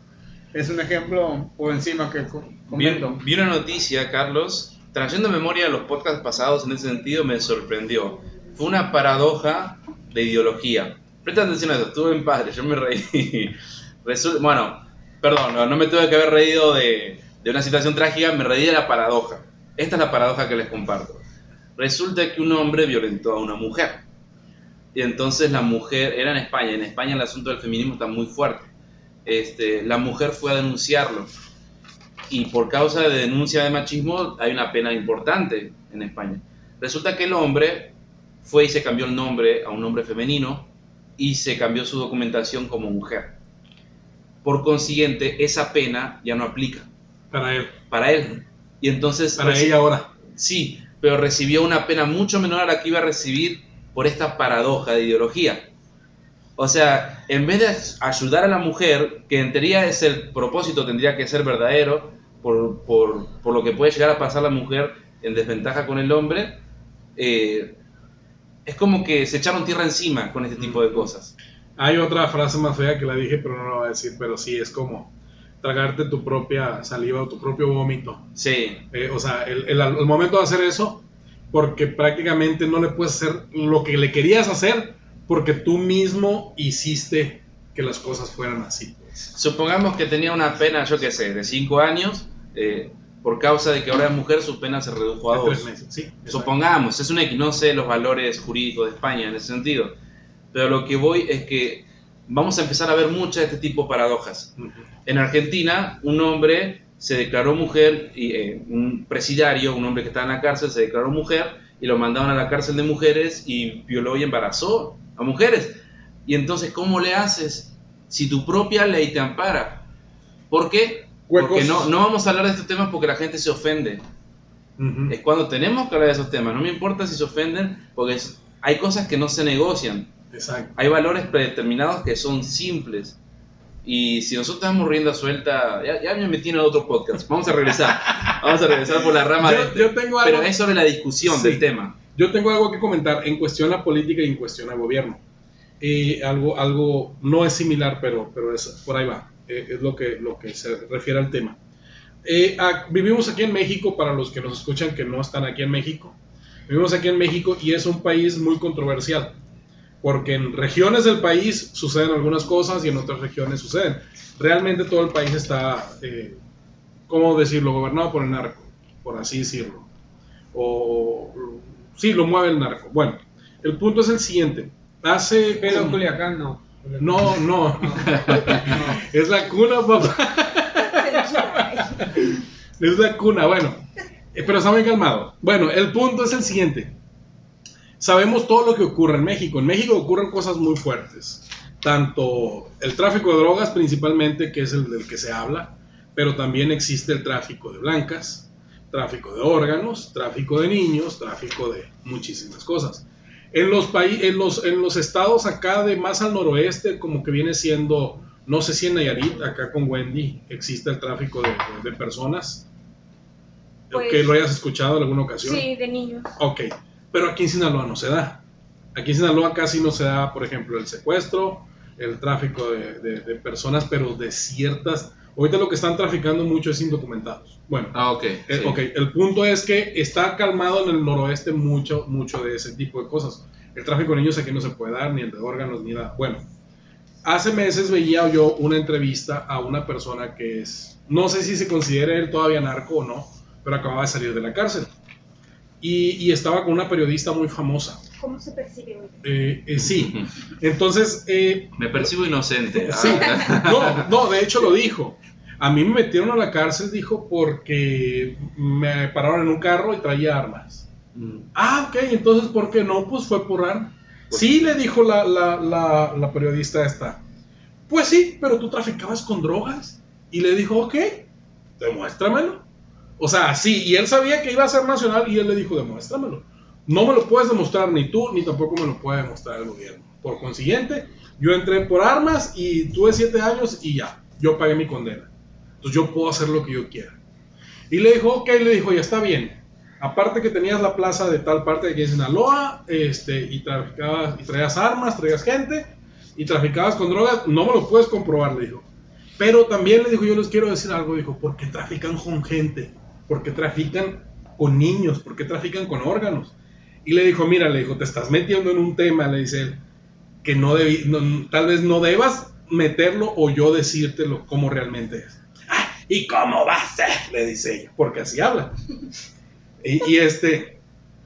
C: Es un ejemplo por encima que comento.
B: vi una noticia, Carlos, trayendo memoria a los podcasts pasados en ese sentido, me sorprendió. Fue una paradoja de ideología. Presta atención a esto, estuve en padre, yo me reí. [laughs] Resul- bueno, perdón, no, no me tuve que haber reído de, de una situación trágica, me reí de la paradoja. Esta es la paradoja que les comparto. Resulta que un hombre violentó a una mujer. Y entonces la mujer, era en España, en España el asunto del feminismo está muy fuerte. Este, la mujer fue a denunciarlo y por causa de denuncia de machismo hay una pena importante en España. Resulta que el hombre fue y se cambió el nombre a un nombre femenino y se cambió su documentación como mujer. Por consiguiente, esa pena ya no aplica
A: Para él.
B: para él. Y entonces...
A: Para ella ahora.
B: Sí, pero recibió una pena mucho menor a la que iba a recibir por esta paradoja de ideología. O sea, en vez de ayudar a la mujer, que en teoría es el propósito, tendría que ser verdadero, por, por- por lo que puede llegar a pasar la mujer en desventaja con el hombre, eh, es como que se echaron tierra encima con este tipo de cosas.
A: Hay otra frase más fea que la dije, pero no la voy a decir, pero sí es como tragarte tu propia saliva o tu propio vómito.
B: Sí,
A: Eh, o sea, el, el- el momento de hacer eso, porque prácticamente no le puedes hacer lo que le querías hacer, porque tú mismo hiciste que las cosas fueran así. pues.
B: supongamos que tenía una pena, yo qué sé, de 5 años, eh, por causa de que ahora es mujer, su pena se redujo a
A: De
B: 2.
A: tres meses, sí.
B: Supongamos, es una X, no sé los valores jurídicos de España en ese sentido, pero lo que voy es que vamos a empezar a ver muchas de este tipo de paradojas. En Argentina, un hombre se declaró mujer, y, eh, un presidiario, un hombre que estaba en la cárcel, se declaró mujer y lo mandaron a la cárcel de mujeres y violó y embarazó a mujeres. Y entonces, ¿cómo le haces si tu propia ley te ampara? ¿Por qué?
A: Huecos.
B: Porque no, no vamos a hablar de estos temas porque la gente se ofende es cuando tenemos que hablar de esos temas. No me importa si se ofenden, porque es- hay cosas que no se negocian.
A: Exacto.
B: Hay valores predeterminados que son simples. Y si nosotros estamos rienda suelta, ya, ya me metí en otro podcast. Vamos a regresar. Vamos a regresar por la rama
A: Yo-
B: de este.
A: yo tengo algo-
B: Pero es sobre la discusión
A: Sí.
B: del tema.
A: Yo tengo algo que comentar en cuestión a política y en cuestión a gobierno. Eh, algo, algo no es similar, pero, pero es, por ahí va. Eh, es lo que, lo que se refiere al tema. Eh, a- vivimos aquí en México, para los que nos escuchan que no están aquí en México. Vivimos aquí en México y es un país muy controversial. Porque en regiones del país suceden algunas cosas y en otras regiones suceden. Realmente todo el país está, eh, ¿cómo decirlo?, gobernado por el narco, por así decirlo o sí, lo mueve el narco. Bueno, el punto es el siguiente. Hace
C: Pero
A: como-
C: Culiacán no.
A: no, no. [laughs] es la cuna, papá. [laughs] es la cuna, bueno. Eh, Pero está muy calmado. Bueno, el punto es el siguiente. Sabemos todo lo que ocurre en México. En México ocurren cosas muy fuertes. Tanto el tráfico de drogas principalmente, que es el del que se habla, pero también existe el tráfico de blancas, tráfico de órganos, tráfico de niños, tráfico de muchísimas cosas. En los, en los, en los estados acá de más al noroeste, como que viene siendo, no sé si en Nayarit, acá con Wendy, existe el tráfico de, de- de personas.
D: Pues-
A: que lo hayas escuchado en alguna ocasión.
D: Sí, de niños.
A: Ok, pero aquí en Sinaloa no se da. Aquí en Sinaloa casi no se da, por ejemplo, el secuestro, el tráfico de, de- de personas, pero de ciertas Ahorita lo que están traficando mucho es indocumentados. Bueno,
B: Ah, ok.
A: eh,
B: sí.
A: ok, el punto es que está calmado en el noroeste mucho, mucho de ese tipo de cosas. El tráfico de niños aquí no se puede dar, ni el de órganos, ni nada. Bueno, hace meses veía yo una entrevista a una persona que es, no sé si se considera él todavía narco o no, pero acababa de salir de la cárcel. Y, y estaba con una periodista muy famosa.
D: ¿Cómo se percibe hoy?
A: Eh, eh, sí, entonces eh, [laughs]
B: Me percibo inocente. [laughs]
A: Sí, no, no, de hecho lo dijo. A mí me metieron a la cárcel, dijo, porque me pararon en un carro y traía armas.
B: mm,
A: Ah, ok, entonces, ¿por qué no? Pues fue por armas. Sí, le dijo la, la, la, la periodista esta. Pues sí, pero tú traficabas con drogas. Y le dijo, ok, demuéstramelo. O sea, sí, y él sabía que iba a ser nacional y él le dijo, demuéstramelo. No me lo puedes demostrar ni tú, ni tampoco me lo puede demostrar el gobierno. Por consiguiente, yo entré por armas y tuve siete años y ya, yo pagué mi condena. Entonces yo puedo hacer lo que yo quiera. Y le dijo, ok, le dijo, ya está bien. Aparte que tenías la plaza de tal parte de aquí en Sinaloa, este, y traficabas, y traías armas, traías gente, y traficabas con drogas, no me lo puedes comprobar, le dijo. Pero también le dijo, yo les quiero decir algo, dijo, ¿por qué trafican con gente? ¿Por qué trafican con niños? ¿Por qué trafican con órganos? Y le dijo, mira, le dijo, te estás metiendo en un tema, le dice él, que no debí, no- tal vez no debas meterlo o yo decírtelo como realmente es. "Ah, ¿Y cómo va a ser? Le dice ella, porque así habla. Y, y este,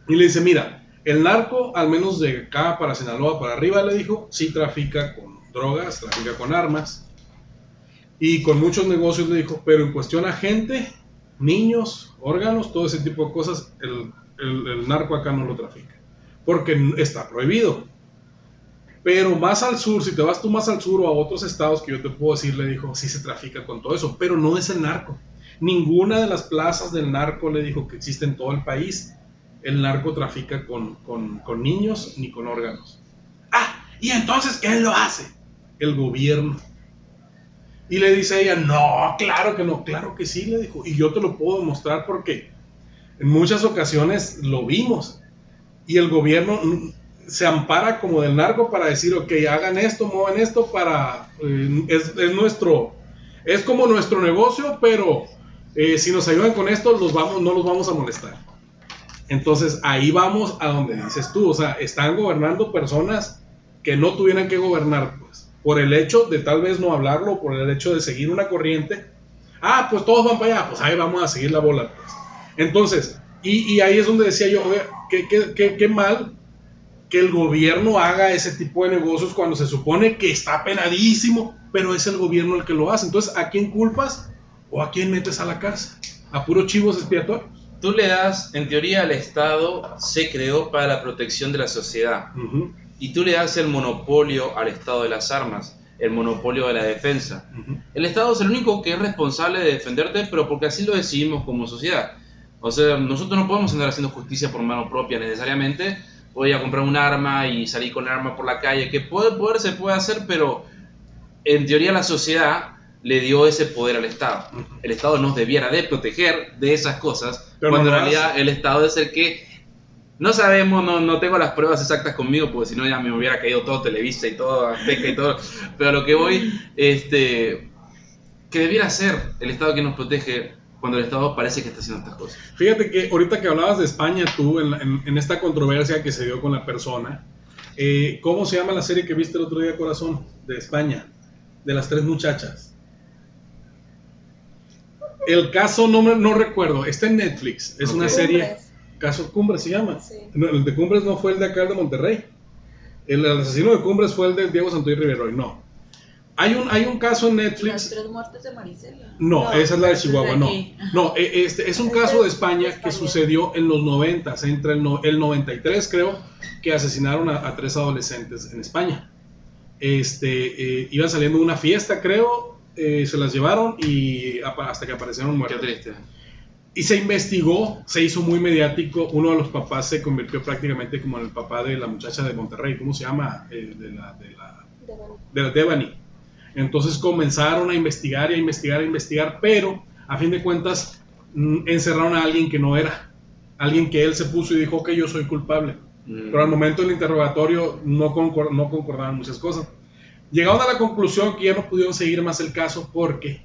A: y le dice, mira, el narco, al menos de acá para Sinaloa, para arriba, le dijo, sí trafica con drogas, trafica con armas y con muchos negocios, le dijo, pero en cuestión a gente, niños, órganos, todo ese tipo de cosas, el, el- narco acá no lo trafica, porque está prohibido. Pero más al sur, si te vas tú más al sur o a otros estados que yo te puedo decir, le dijo, sí se trafica con todo eso, pero no es el narco. Ninguna de las plazas del narco le dijo que existe en todo el país. El narco trafica con, con- con niños ni con órganos. Ah, ¿y entonces quién lo hace? El gobierno. Y le dice ella, no, claro que no, claro que sí, le dijo. Y yo te lo puedo demostrar porque en muchas ocasiones lo vimos. Y el gobierno se ampara como del narco para decir, ok, hagan esto, muevan esto para... eh, es, es nuestro... Es como nuestro negocio, pero eh, si nos ayudan con esto, los vamos, no los vamos a molestar. Entonces ahí vamos a donde dices tú, o sea, están gobernando personas que no tuvieran que gobernar, pues, por el hecho de tal vez no hablarlo, por el hecho de seguir una corriente. Ah, pues todos van para allá, pues ahí vamos a seguir la bola, pues. Entonces, y, y ahí es donde decía yo, oye, qué, qué- qué- qué mal que el gobierno haga ese tipo de negocios cuando se supone que está penadísimo, pero es el gobierno el que lo hace. Entonces, ¿a quién culpas o a quién metes a la cárcel? ¿A puros chivos expiatorios?
B: Tú le das, en teoría, el Estado se creó para la protección de la sociedad.
A: Ujú,
B: Y tú le das el monopolio al Estado de las armas, el monopolio de la defensa. El Estado es el único que es responsable de defenderte, pero porque así lo decidimos como sociedad. O sea, nosotros no podemos andar haciendo justicia por mano propia necesariamente. Voy a comprar un arma y salir con el arma por la calle, que puede poder, se puede hacer, pero en teoría la sociedad le dio ese poder al Estado. El Estado nos debiera de proteger de esas cosas,
A: Pero
B: cuando
A: no
B: en realidad el Estado es el que no sabemos, no, no tengo las pruebas exactas conmigo, porque si no ya me hubiera caído todo Televisa y todo Azteca y todo. Pero a lo que voy, este, que debiera ser el Estado que nos protege cuando el Estado parece que está haciendo estas cosas.
A: Fíjate que ahorita que hablabas de España, tú, en, la- en- en esta controversia que se dio con la persona, eh, ¿cómo se llama la serie que viste el otro día, Corazón? De España, de las tres muchachas. El caso no, me- no recuerdo, está en Netflix, es una serie. Caso Cumbres se llama.
D: Sí.
A: No, el de Cumbres no fue el de acá el de Monterrey. El, el asesino de Cumbres fue el de Diego Santoy Riveroy, no. Hay un, hay un caso en Netflix.
E: Las tres muertes de Marisela.
A: No,
D: No,
A: esa es la de Chihuahua, no. No, e- este es un caso de
D: es
A: España que sucedió en los 90, entre el, no- el 93 creo, que asesinaron a, a tres adolescentes en España. Este, eh, iban saliendo de una fiesta, creo, eh, se las llevaron y hasta que aparecieron
B: Qué
A: muertos.
B: triste.
A: Y se investigó, se hizo muy mediático. Uno de los papás se convirtió prácticamente como en el papá de la muchacha de Monterrey, ¿cómo se llama? Eh, de la, de la,
D: De verdad.
A: de la Devani. Entonces comenzaron a investigar y a investigar, a investigar, pero a fin de cuentas mm, encerraron a alguien que no era. Alguien que él se puso y dijo que yo soy culpable.
B: Mm.
A: Pero al momento del interrogatorio no, concor- no concordaban muchas cosas. Llegaron a la conclusión que ya no pudieron seguir más el caso porque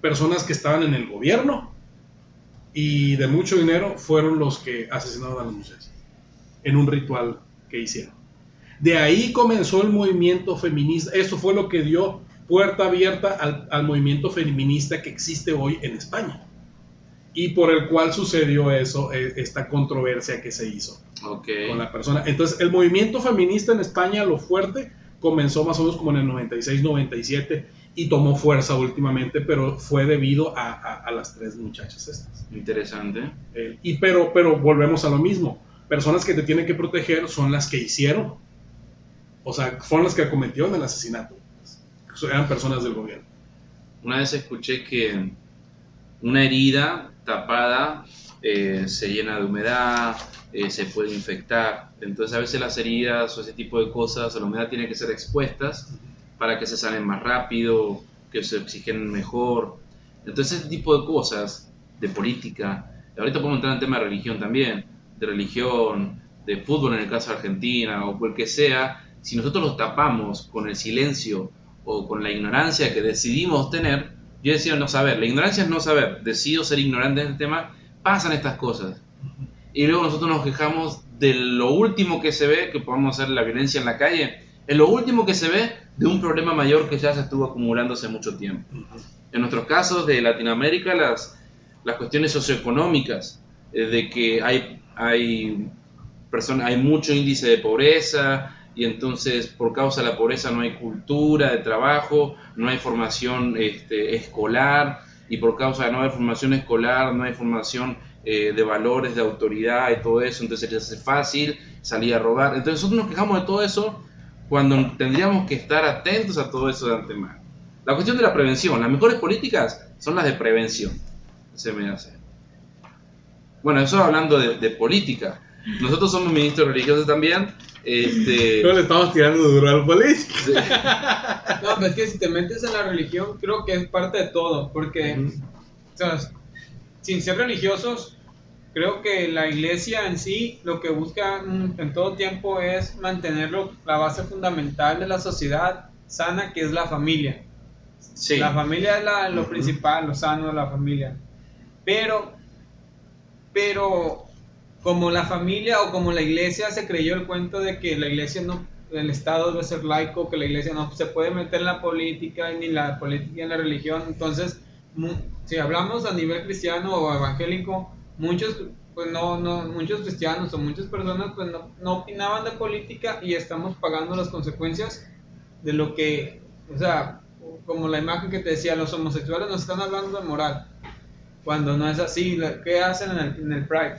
A: personas que estaban en el gobierno y de mucho dinero fueron los que asesinaron a las mujeres en un ritual que hicieron. De ahí comenzó el movimiento feminista. Eso fue lo que dio puerta abierta al, al movimiento feminista que existe hoy en España y por el cual sucedió eso, eh, esta controversia que se hizo con la persona. Entonces, el movimiento feminista en España, lo fuerte, comenzó más o menos como en el 96-97 y tomó fuerza últimamente, pero fue debido a, a- a las tres muchachas estas.
B: Interesante.
A: Eh, y pero, pero volvemos a lo mismo. Personas que te tienen que proteger son las que hicieron. O sea, fueron las que cometieron el asesinato. Eran personas del gobierno.
B: Una vez escuché que una herida tapada eh, se llena de humedad, eh, se puede infectar. Entonces a veces las heridas o ese tipo de cosas o la humedad tienen que ser expuestas para que se salen más rápido, que se oxigenen mejor. Entonces ese tipo de cosas, de política, ahorita podemos entrar en tema de religión también, de religión, de fútbol en el caso de Argentina o cual que sea, si nosotros los tapamos con el silencio o con la ignorancia que decidimos tener, yo decía no saber, la ignorancia es no saber, decido ser ignorante en el tema, pasan estas cosas. Y luego nosotros nos quejamos de lo último que se ve, que podemos hacer la violencia en la calle, es lo último que se ve de un problema mayor que ya se estuvo acumulando hace mucho tiempo. En nuestros casos de Latinoamérica, las, las cuestiones socioeconómicas, eh, de que hay, hay, persona- hay mucho índice de pobreza y entonces por causa de la pobreza no hay cultura de trabajo, no hay formación este, escolar y por causa de no haber formación escolar, no hay formación eh, de valores, de autoridad y todo eso, entonces les hace fácil salir a robar. Entonces nosotros nos quejamos de todo eso cuando tendríamos que estar atentos a todo eso de antemano. La cuestión de la prevención, las mejores políticas son las de prevención, se me hace. Bueno, eso hablando de, de política. Nosotros somos ministros religiosos también. Este,
A: Pero le estamos tirando duro al político. [laughs]
C: No, pero es que si te metes en la religión, creo que es parte de todo, porque, o sea, sin ser religiosos, creo que la iglesia en sí lo que busca mm, en todo tiempo es mantenerlo, la base fundamental de la sociedad sana, que es la familia.
B: sí,
C: La familia es la- lo principal, lo sano de la familia. Pero, pero como la familia o como la iglesia se creyó el cuento de que la iglesia no, el Estado debe ser laico, que la iglesia no se puede meter en la política ni la política en la religión. Entonces, si hablamos a nivel cristiano o evangélico, muchos pues no, no, muchos cristianos o muchas personas pues no, no opinaban de política y estamos pagando las consecuencias de lo que, o sea, como la imagen que te decía, los homosexuales nos están hablando de moral, cuando no es así, ¿qué hacen en el, en el Pride?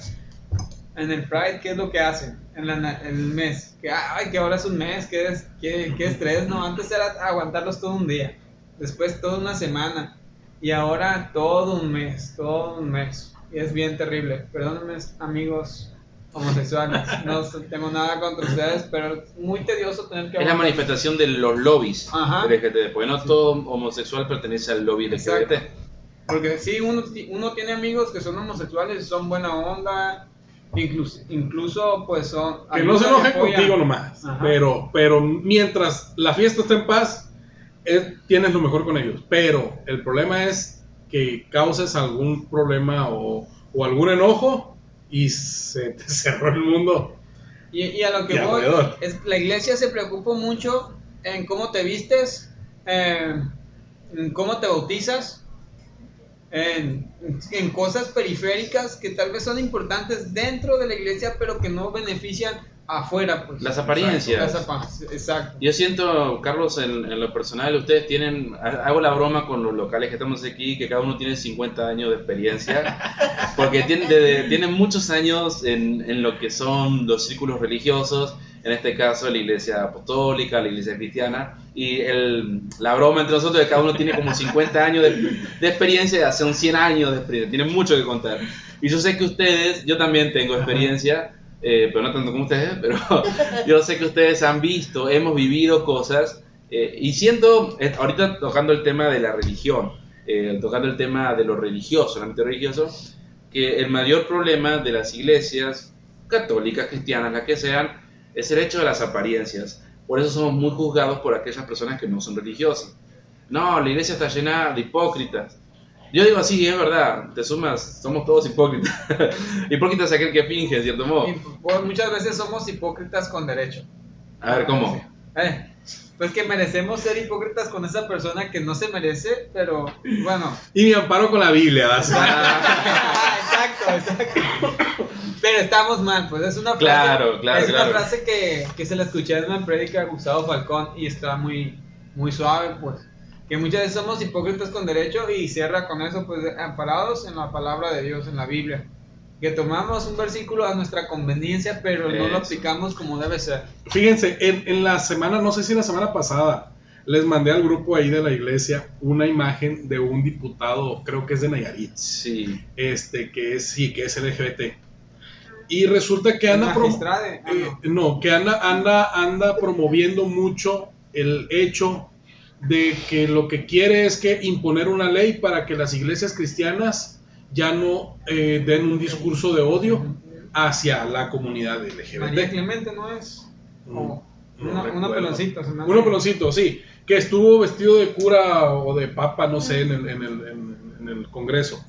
C: En el Pride, ¿qué es lo que hacen? En, la en el mes, que, ay, que ahora es un mes, qué, es, qué, qué estrés, no, antes era aguantarlos todo un día, después toda una semana, y ahora todo un mes, todo un mes, es bien terrible, perdónenme amigos homosexuales, no tengo nada contra ustedes, pero es muy tedioso tener que
B: es la manifestación de los lobbies
C: Ajá.
B: LGBT, porque no todo homosexual pertenece al lobby
C: Exacto.
B: LGBT.
C: Porque sí, uno, ti- uno tiene amigos que son homosexuales, son buena onda, incluso, incluso pues son...
A: Que no se enojen contigo nomás.
C: Ajá.
A: Pero, pero mientras la fiesta está en paz, eh, tienes lo mejor con ellos. Pero el problema es que causes algún problema o, o algún enojo y se te [laughs] cerró el mundo.
C: Y, y a lo que voy, es la iglesia se preocupa mucho en cómo te vistes, eh, en cómo te bautizas, en, en cosas periféricas que tal vez son importantes dentro de la iglesia, pero que no benefician afuera. Pues.
B: Las apariencias.
C: Las apa- exacto.
B: Yo siento, Carlos, en, en lo personal, ustedes tienen, ha- hago la broma con los locales que estamos aquí, que cada uno tiene 50 años de experiencia, [laughs] porque tienen, de- tienen muchos años en, en lo que son los círculos religiosos, en este caso la iglesia apostólica, la iglesia cristiana, y el, la broma entre nosotros es que cada uno tiene como 50 años de, de experiencia, hace un 100 años de experiencia, tienen mucho que contar. Y yo sé que ustedes, yo también tengo experiencia, eh, pero no tanto como ustedes, [laughs] pero yo sé que ustedes han visto, hemos vivido cosas, eh, y siento, eh, ahorita tocando el tema de la religión, tocando el tema de lo religioso, el ámbito religioso, que el mayor problema de las iglesias católicas, cristianas, las que sean, es el hecho de las apariencias. Por eso somos muy juzgados por aquellas personas que no son religiosas. No, la iglesia está llena de hipócritas. Yo digo así, es verdad, te sumas, somos todos hipócritas. [laughs] hipócritas es aquel que finge, en cierto modo.
C: Y, pues, muchas veces somos hipócritas con derecho.
B: A ver, ¿cómo?
C: Eh, pues que merecemos ser hipócritas con esa persona que no se merece, pero bueno.
A: Y me amparo con la Biblia, [laughs]
C: exacto, exacto. Pero estamos mal, pues es una frase,
B: Claro, claro,
C: es una frase que, que se la escuché en una prédica de Gustavo Falcón y está muy, muy suave, pues. Que muchas veces somos hipócritas con derecho y cierra con eso, pues amparados en la palabra de Dios, en la Biblia. Que tomamos un versículo a nuestra conveniencia, pero no lo aplicamos como debe ser.
A: Fíjense, en, en la semana, no sé si la semana pasada, les mandé al grupo ahí de la iglesia una imagen de un diputado, creo que es de Nayarit,
B: Sí.
A: este, que es, sí, que es LGBT. Y resulta que anda, promo-
C: ah,
A: eh,
C: no.
A: no, que anda, anda, anda promoviendo mucho el hecho de que lo que quiere es que imponer una ley para que las iglesias cristianas ya no eh, den un discurso de odio hacia la comunidad LGBT.
C: María Clemente no es. O
A: No
C: una, peloncita. se me hace.
A: Uno peloncito, sí. Que estuvo vestido de cura o de papa, no sé, en el, en el, en el Congreso.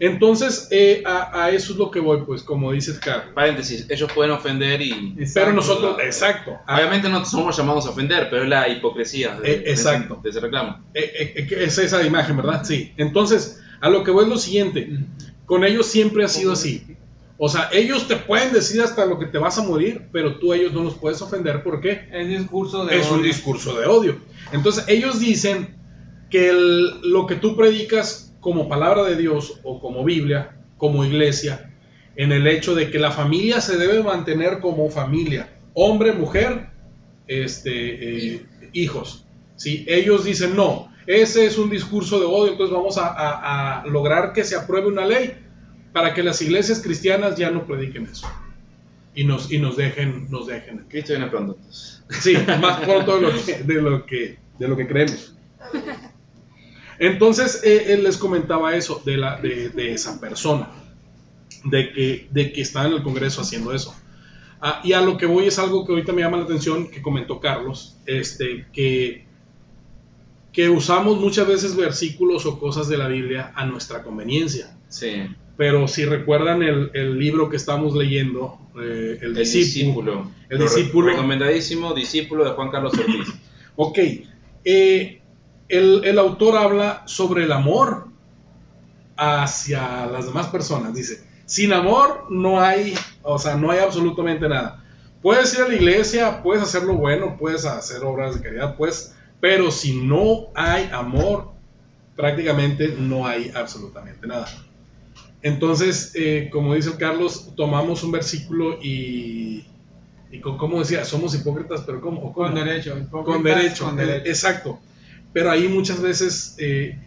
A: Entonces, eh, a, a eso es lo que voy, pues, como dices, Carlos.
B: Paréntesis, ellos pueden ofender y...
A: Pero nosotros, exacto. a-
B: Obviamente no somos llamados a ofender, pero es la hipocresía de,
A: Eh, exacto.
B: de ese, de ese reclamo.
A: eh, eh, eh, es esa imagen, ¿verdad? Sí. Entonces, a lo que voy es lo siguiente. Con ellos siempre ha sido así. O sea, ellos te pueden decir hasta lo que te vas a morir, pero tú a ellos no los puedes ofender. ¿Por qué?
C: Es discurso de
A: es un
C: odio.
A: discurso de odio. Entonces ellos dicen que el- lo que tú predicas como palabra de Dios o como Biblia, como iglesia, en el hecho de que la familia se debe mantener como familia, hombre, mujer, este, eh, hijos. ¿sí? Ellos dicen no, ese es un discurso de odio, entonces vamos a, a- a lograr que se apruebe una ley para que las iglesias cristianas ya no prediquen eso y nos, y nos dejen, nos dejen
B: Cristo viene pronto.
A: Sí, más pronto de lo [laughs] que, de lo que, de lo que creemos. Entonces, eh, él les comentaba eso de, la, de, de esa persona, de que, de que está en el Congreso haciendo eso. Ah, y a lo que voy es algo que ahorita me llama la atención, que comentó Carlos, este, que, que usamos muchas veces versículos o cosas de la Biblia a nuestra conveniencia.
B: Sí.
A: Pero si recuerdan el, el libro que estamos leyendo, eh, el,
B: El discípulo.
A: el discípulo,
B: Recomendadísimo discípulo de Juan Carlos Ortiz.
A: Ok, eh, el, el autor habla sobre el amor hacia las demás personas. Dice, sin amor no hay, o sea, no hay absolutamente nada. Puedes ir a la iglesia, puedes hacer lo bueno, puedes hacer obras de caridad, pues, pero si no hay amor, prácticamente no hay absolutamente nada. Entonces, eh, como dice el Carlos, tomamos un versículo y, y con, como decía, somos hipócritas, pero ¿cómo?
C: Con derecho.
A: con derecho,
C: Con
A: eh,
C: derecho.
A: exacto. Pero ahí muchas veces, eh,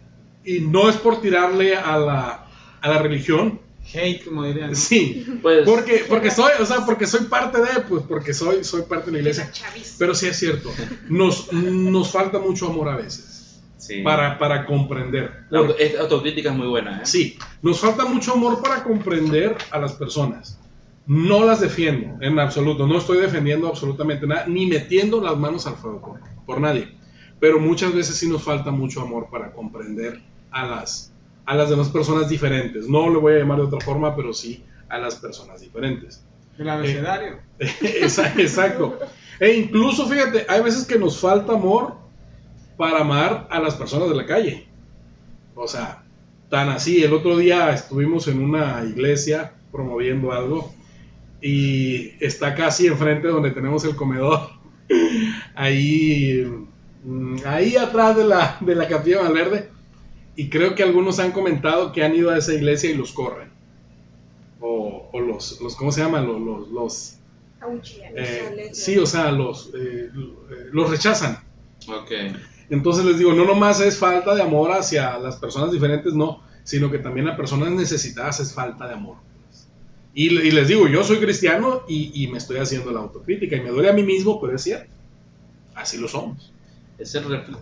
A: y no es por tirarle a la, a la religión,
C: Hate, como dirían.
A: sí,
B: Pues,
A: porque, porque soy, o sea, porque soy parte de, pues porque soy, soy parte de la iglesia. Pero sí es cierto, nos, nos falta mucho amor a veces
B: sí.
A: para, para comprender.
B: La auto- esta autocrítica es muy buena, ¿eh?
A: Sí, nos falta mucho amor para comprender a las personas. No las defiendo en absoluto, no estoy defendiendo absolutamente nada, ni metiendo las manos al fuego por, por nadie. Pero muchas veces sí nos falta mucho amor para comprender a las, a las demás personas diferentes. No le voy a llamar de otra forma, pero sí a las personas diferentes.
C: El abecedario. [laughs]
A: Esa- Exacto. E incluso, fíjate, hay veces que nos falta amor para amar a las personas de la calle. O sea, tan así. El otro día estuvimos en una iglesia promoviendo algo y está casi enfrente donde tenemos el comedor. [laughs] Ahí, ahí atrás de la, de la capilla Valverde. Y creo que algunos han comentado que han ido a esa iglesia y los corren. O, o los, los, ¿cómo se llaman? Los, los, los, eh, sí, o sea, los, eh, los rechazan.
B: Ok.
A: Entonces les digo, no nomás es falta de amor hacia las personas diferentes, no, sino que también a personas necesitadas es falta de amor. pues. Y, y les digo, yo soy cristiano y, y me estoy haciendo la autocrítica y me duele a mí mismo, pero es cierto. Así lo somos.
B: Refle-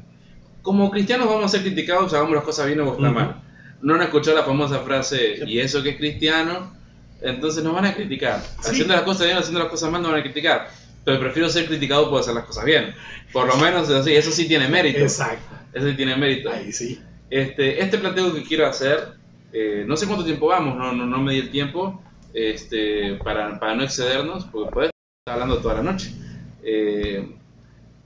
B: Como cristianos vamos a ser criticados, hagamos las cosas bien o está mal. No han escuchado la famosa frase, ¿y eso que es cristiano? Entonces nos van a criticar.
A: Sí.
B: Haciendo las cosas bien o haciendo las cosas mal nos van a criticar. Pero prefiero ser criticado por hacer las cosas bien. Por lo menos así, eso sí tiene mérito.
A: Exacto.
B: Eso sí tiene mérito.
A: Ahí sí.
B: Este, este planteo que quiero hacer, eh, no sé cuánto tiempo vamos, no, no, no me di el tiempo este, para, para no excedernos, porque puedes estar hablando toda la noche. Eh,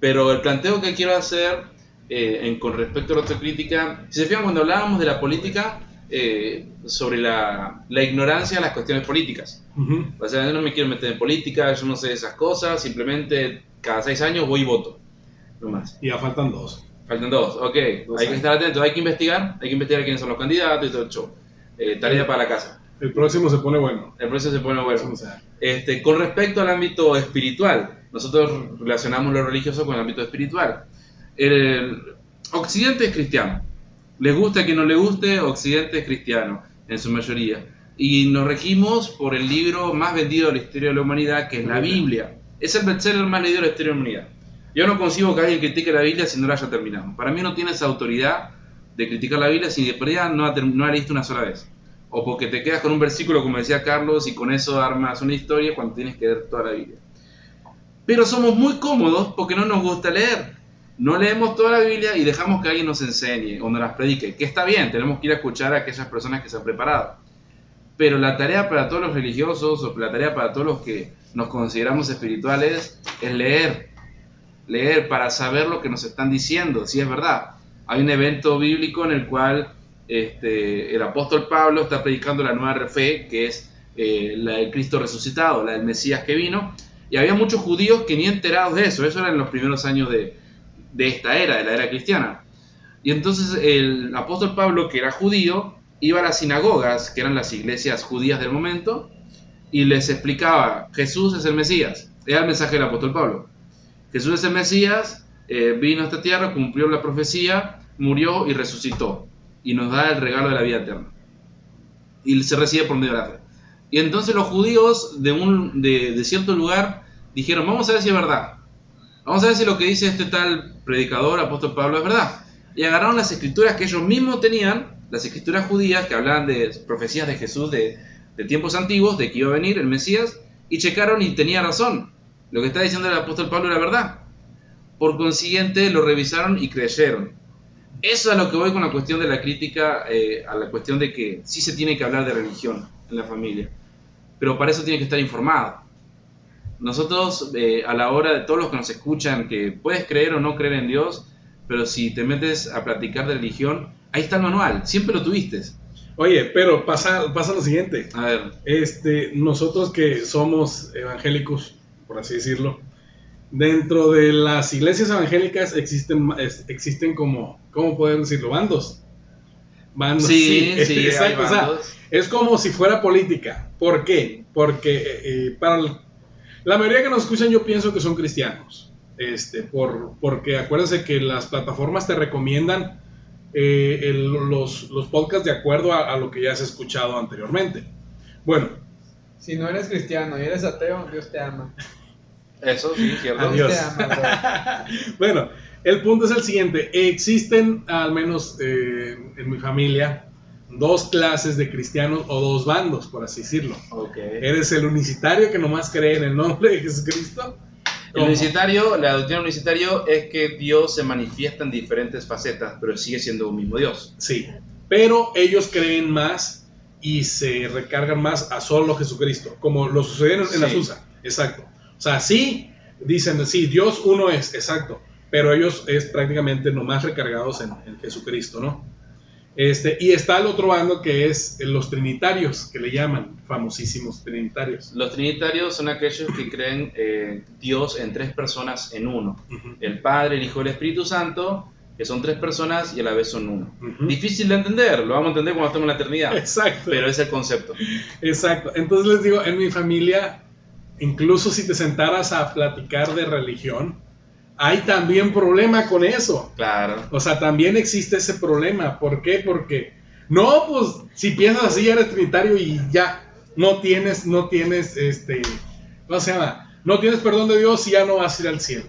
B: pero el planteo que quiero hacer eh, en, con respecto a la autocrítica, si se fijan cuando hablábamos de la política, eh, sobre la, la ignorancia de las cuestiones políticas.
A: Ujú.
B: O sea, yo no me quiero meter en política, yo no sé esas cosas, simplemente cada seis años voy y voto. No más.
A: Y ya faltan dos.
B: Faltan dos, ok.
A: Dos
B: hay que
A: años.
B: estar atento, hay que investigar, hay que investigar quiénes son los candidatos y todo el show. Eh, tarea para la casa.
A: El próximo se pone bueno.
B: El proceso se pone bueno. Este, con respecto al ámbito espiritual, nosotros relacionamos lo religioso con el ámbito espiritual. El Occidente es cristiano. Les guste a quien no le guste, Occidente es cristiano, en su mayoría. Y nos regimos por el libro más vendido de la historia de la humanidad, que es la Biblia. Es el bestseller más leído de la historia de la humanidad. Yo no consigo que alguien critique la Biblia si no la haya terminado. Para mí no tienes autoridad de criticar la Biblia si de perdida no la, term- no la leíste una sola vez. O porque te quedas con un versículo, como decía Carlos, y con eso armas una historia cuando tienes que leer toda la Biblia. Pero somos muy cómodos porque no nos gusta leer. No leemos toda la Biblia y dejamos que alguien nos enseñe o nos las predique. Que está bien, tenemos que ir a escuchar a aquellas personas que se han preparado. Pero la tarea para todos los religiosos o la tarea para todos los que nos consideramos espirituales es leer. Leer para saber lo que nos están diciendo, si es verdad. Hay un evento bíblico en el cual este, el apóstol Pablo está predicando la nueva fe, que es eh, la del Cristo resucitado, la del Mesías que vino. Y había muchos judíos que ni enterados de eso. Eso era en los primeros años de, de esta era, de la era cristiana. Y entonces el apóstol Pablo, que era judío, iba a las sinagogas, que eran las iglesias judías del momento, y les explicaba, Jesús es el Mesías. Era el mensaje del apóstol Pablo. Jesús es el Mesías, eh, vino a esta tierra, cumplió la profecía, murió y resucitó. Y nos da el regalo de la vida eterna. Y se recibe por medio de la fe. Y entonces los judíos de, un, de, de cierto lugar dijeron, vamos a ver si es verdad. Vamos a ver si lo que dice este tal predicador, apóstol Pablo, es verdad. Y agarraron las escrituras que ellos mismos tenían, las escrituras judías que hablaban de profecías de Jesús de, de tiempos antiguos, de que iba a venir el Mesías, y checaron y tenía razón. Lo que está diciendo el apóstol Pablo era verdad. Por consiguiente, lo revisaron y creyeron. Eso es a lo que voy con la cuestión de la crítica, eh, a la cuestión de que sí se tiene que hablar de religión en la familia, pero para eso tiene que estar informado. Nosotros, eh, a la hora de todos los que nos escuchan, que puedes creer o no creer en Dios, pero si te metes a platicar de religión, ahí está el manual, siempre lo tuviste.
A: Oye, pero pasa, pasa lo siguiente.
B: A ver,
A: Este, nosotros que somos evangélicos, por así decirlo, dentro de las iglesias evangélicas existen, es- existen como, ¿cómo poder decirlo? Bandos. Bandos,
B: Sí, sí, hay
A: exacto. o sea,
B: bandos.
A: es como si fuera política. ¿Por qué? Porque eh, para el- la mayoría que nos escuchan yo pienso que son cristianos. Este, por, porque acuérdense que las plataformas te recomiendan eh, el- los, los podcasts de acuerdo a, a lo que ya has escuchado anteriormente. Bueno,
C: Si no eres cristiano y eres ateo, Dios te ama.
B: Eso sí, cierto.
A: Adiós. [laughs] Bueno, el punto es el siguiente. Existen, al menos eh, en mi familia, dos clases de cristianos o dos bandos, por así decirlo.
B: Ok.
A: Eres el unicitario que nomás cree en el nombre de Jesucristo.
B: El unicitario, la doctrina unicitario es que Dios se manifiesta en diferentes facetas, pero sigue siendo un mismo Dios.
A: Sí, pero ellos creen más y se recargan más a solo Jesucristo, como lo sucede en, en
B: Sí.
A: Azusa. Exacto. O sea, sí, dicen, sí, Dios uno es, exacto, pero ellos es prácticamente nomás recargados en, en Jesucristo, ¿no? Este, y está el otro bando que es los trinitarios, que le llaman, famosísimos trinitarios.
B: Los trinitarios son aquellos que creen eh, Dios en tres personas en uno. El Padre, el Hijo y el Espíritu Santo, que son tres personas y a la vez son uno. Difícil de entender, lo vamos a entender cuando estemos en la eternidad,
A: Exacto.
B: pero es el concepto.
A: Exacto. Entonces les digo, en mi familia, incluso si te sentaras a platicar de religión, hay también problema con eso.
B: Claro.
A: O sea, también existe ese problema. ¿Por qué? Porque no, pues si piensas así eres trinitario y ya no tienes, no tienes, este, ¿cómo se llama? No tienes perdón de Dios y ya no vas a ir al cielo.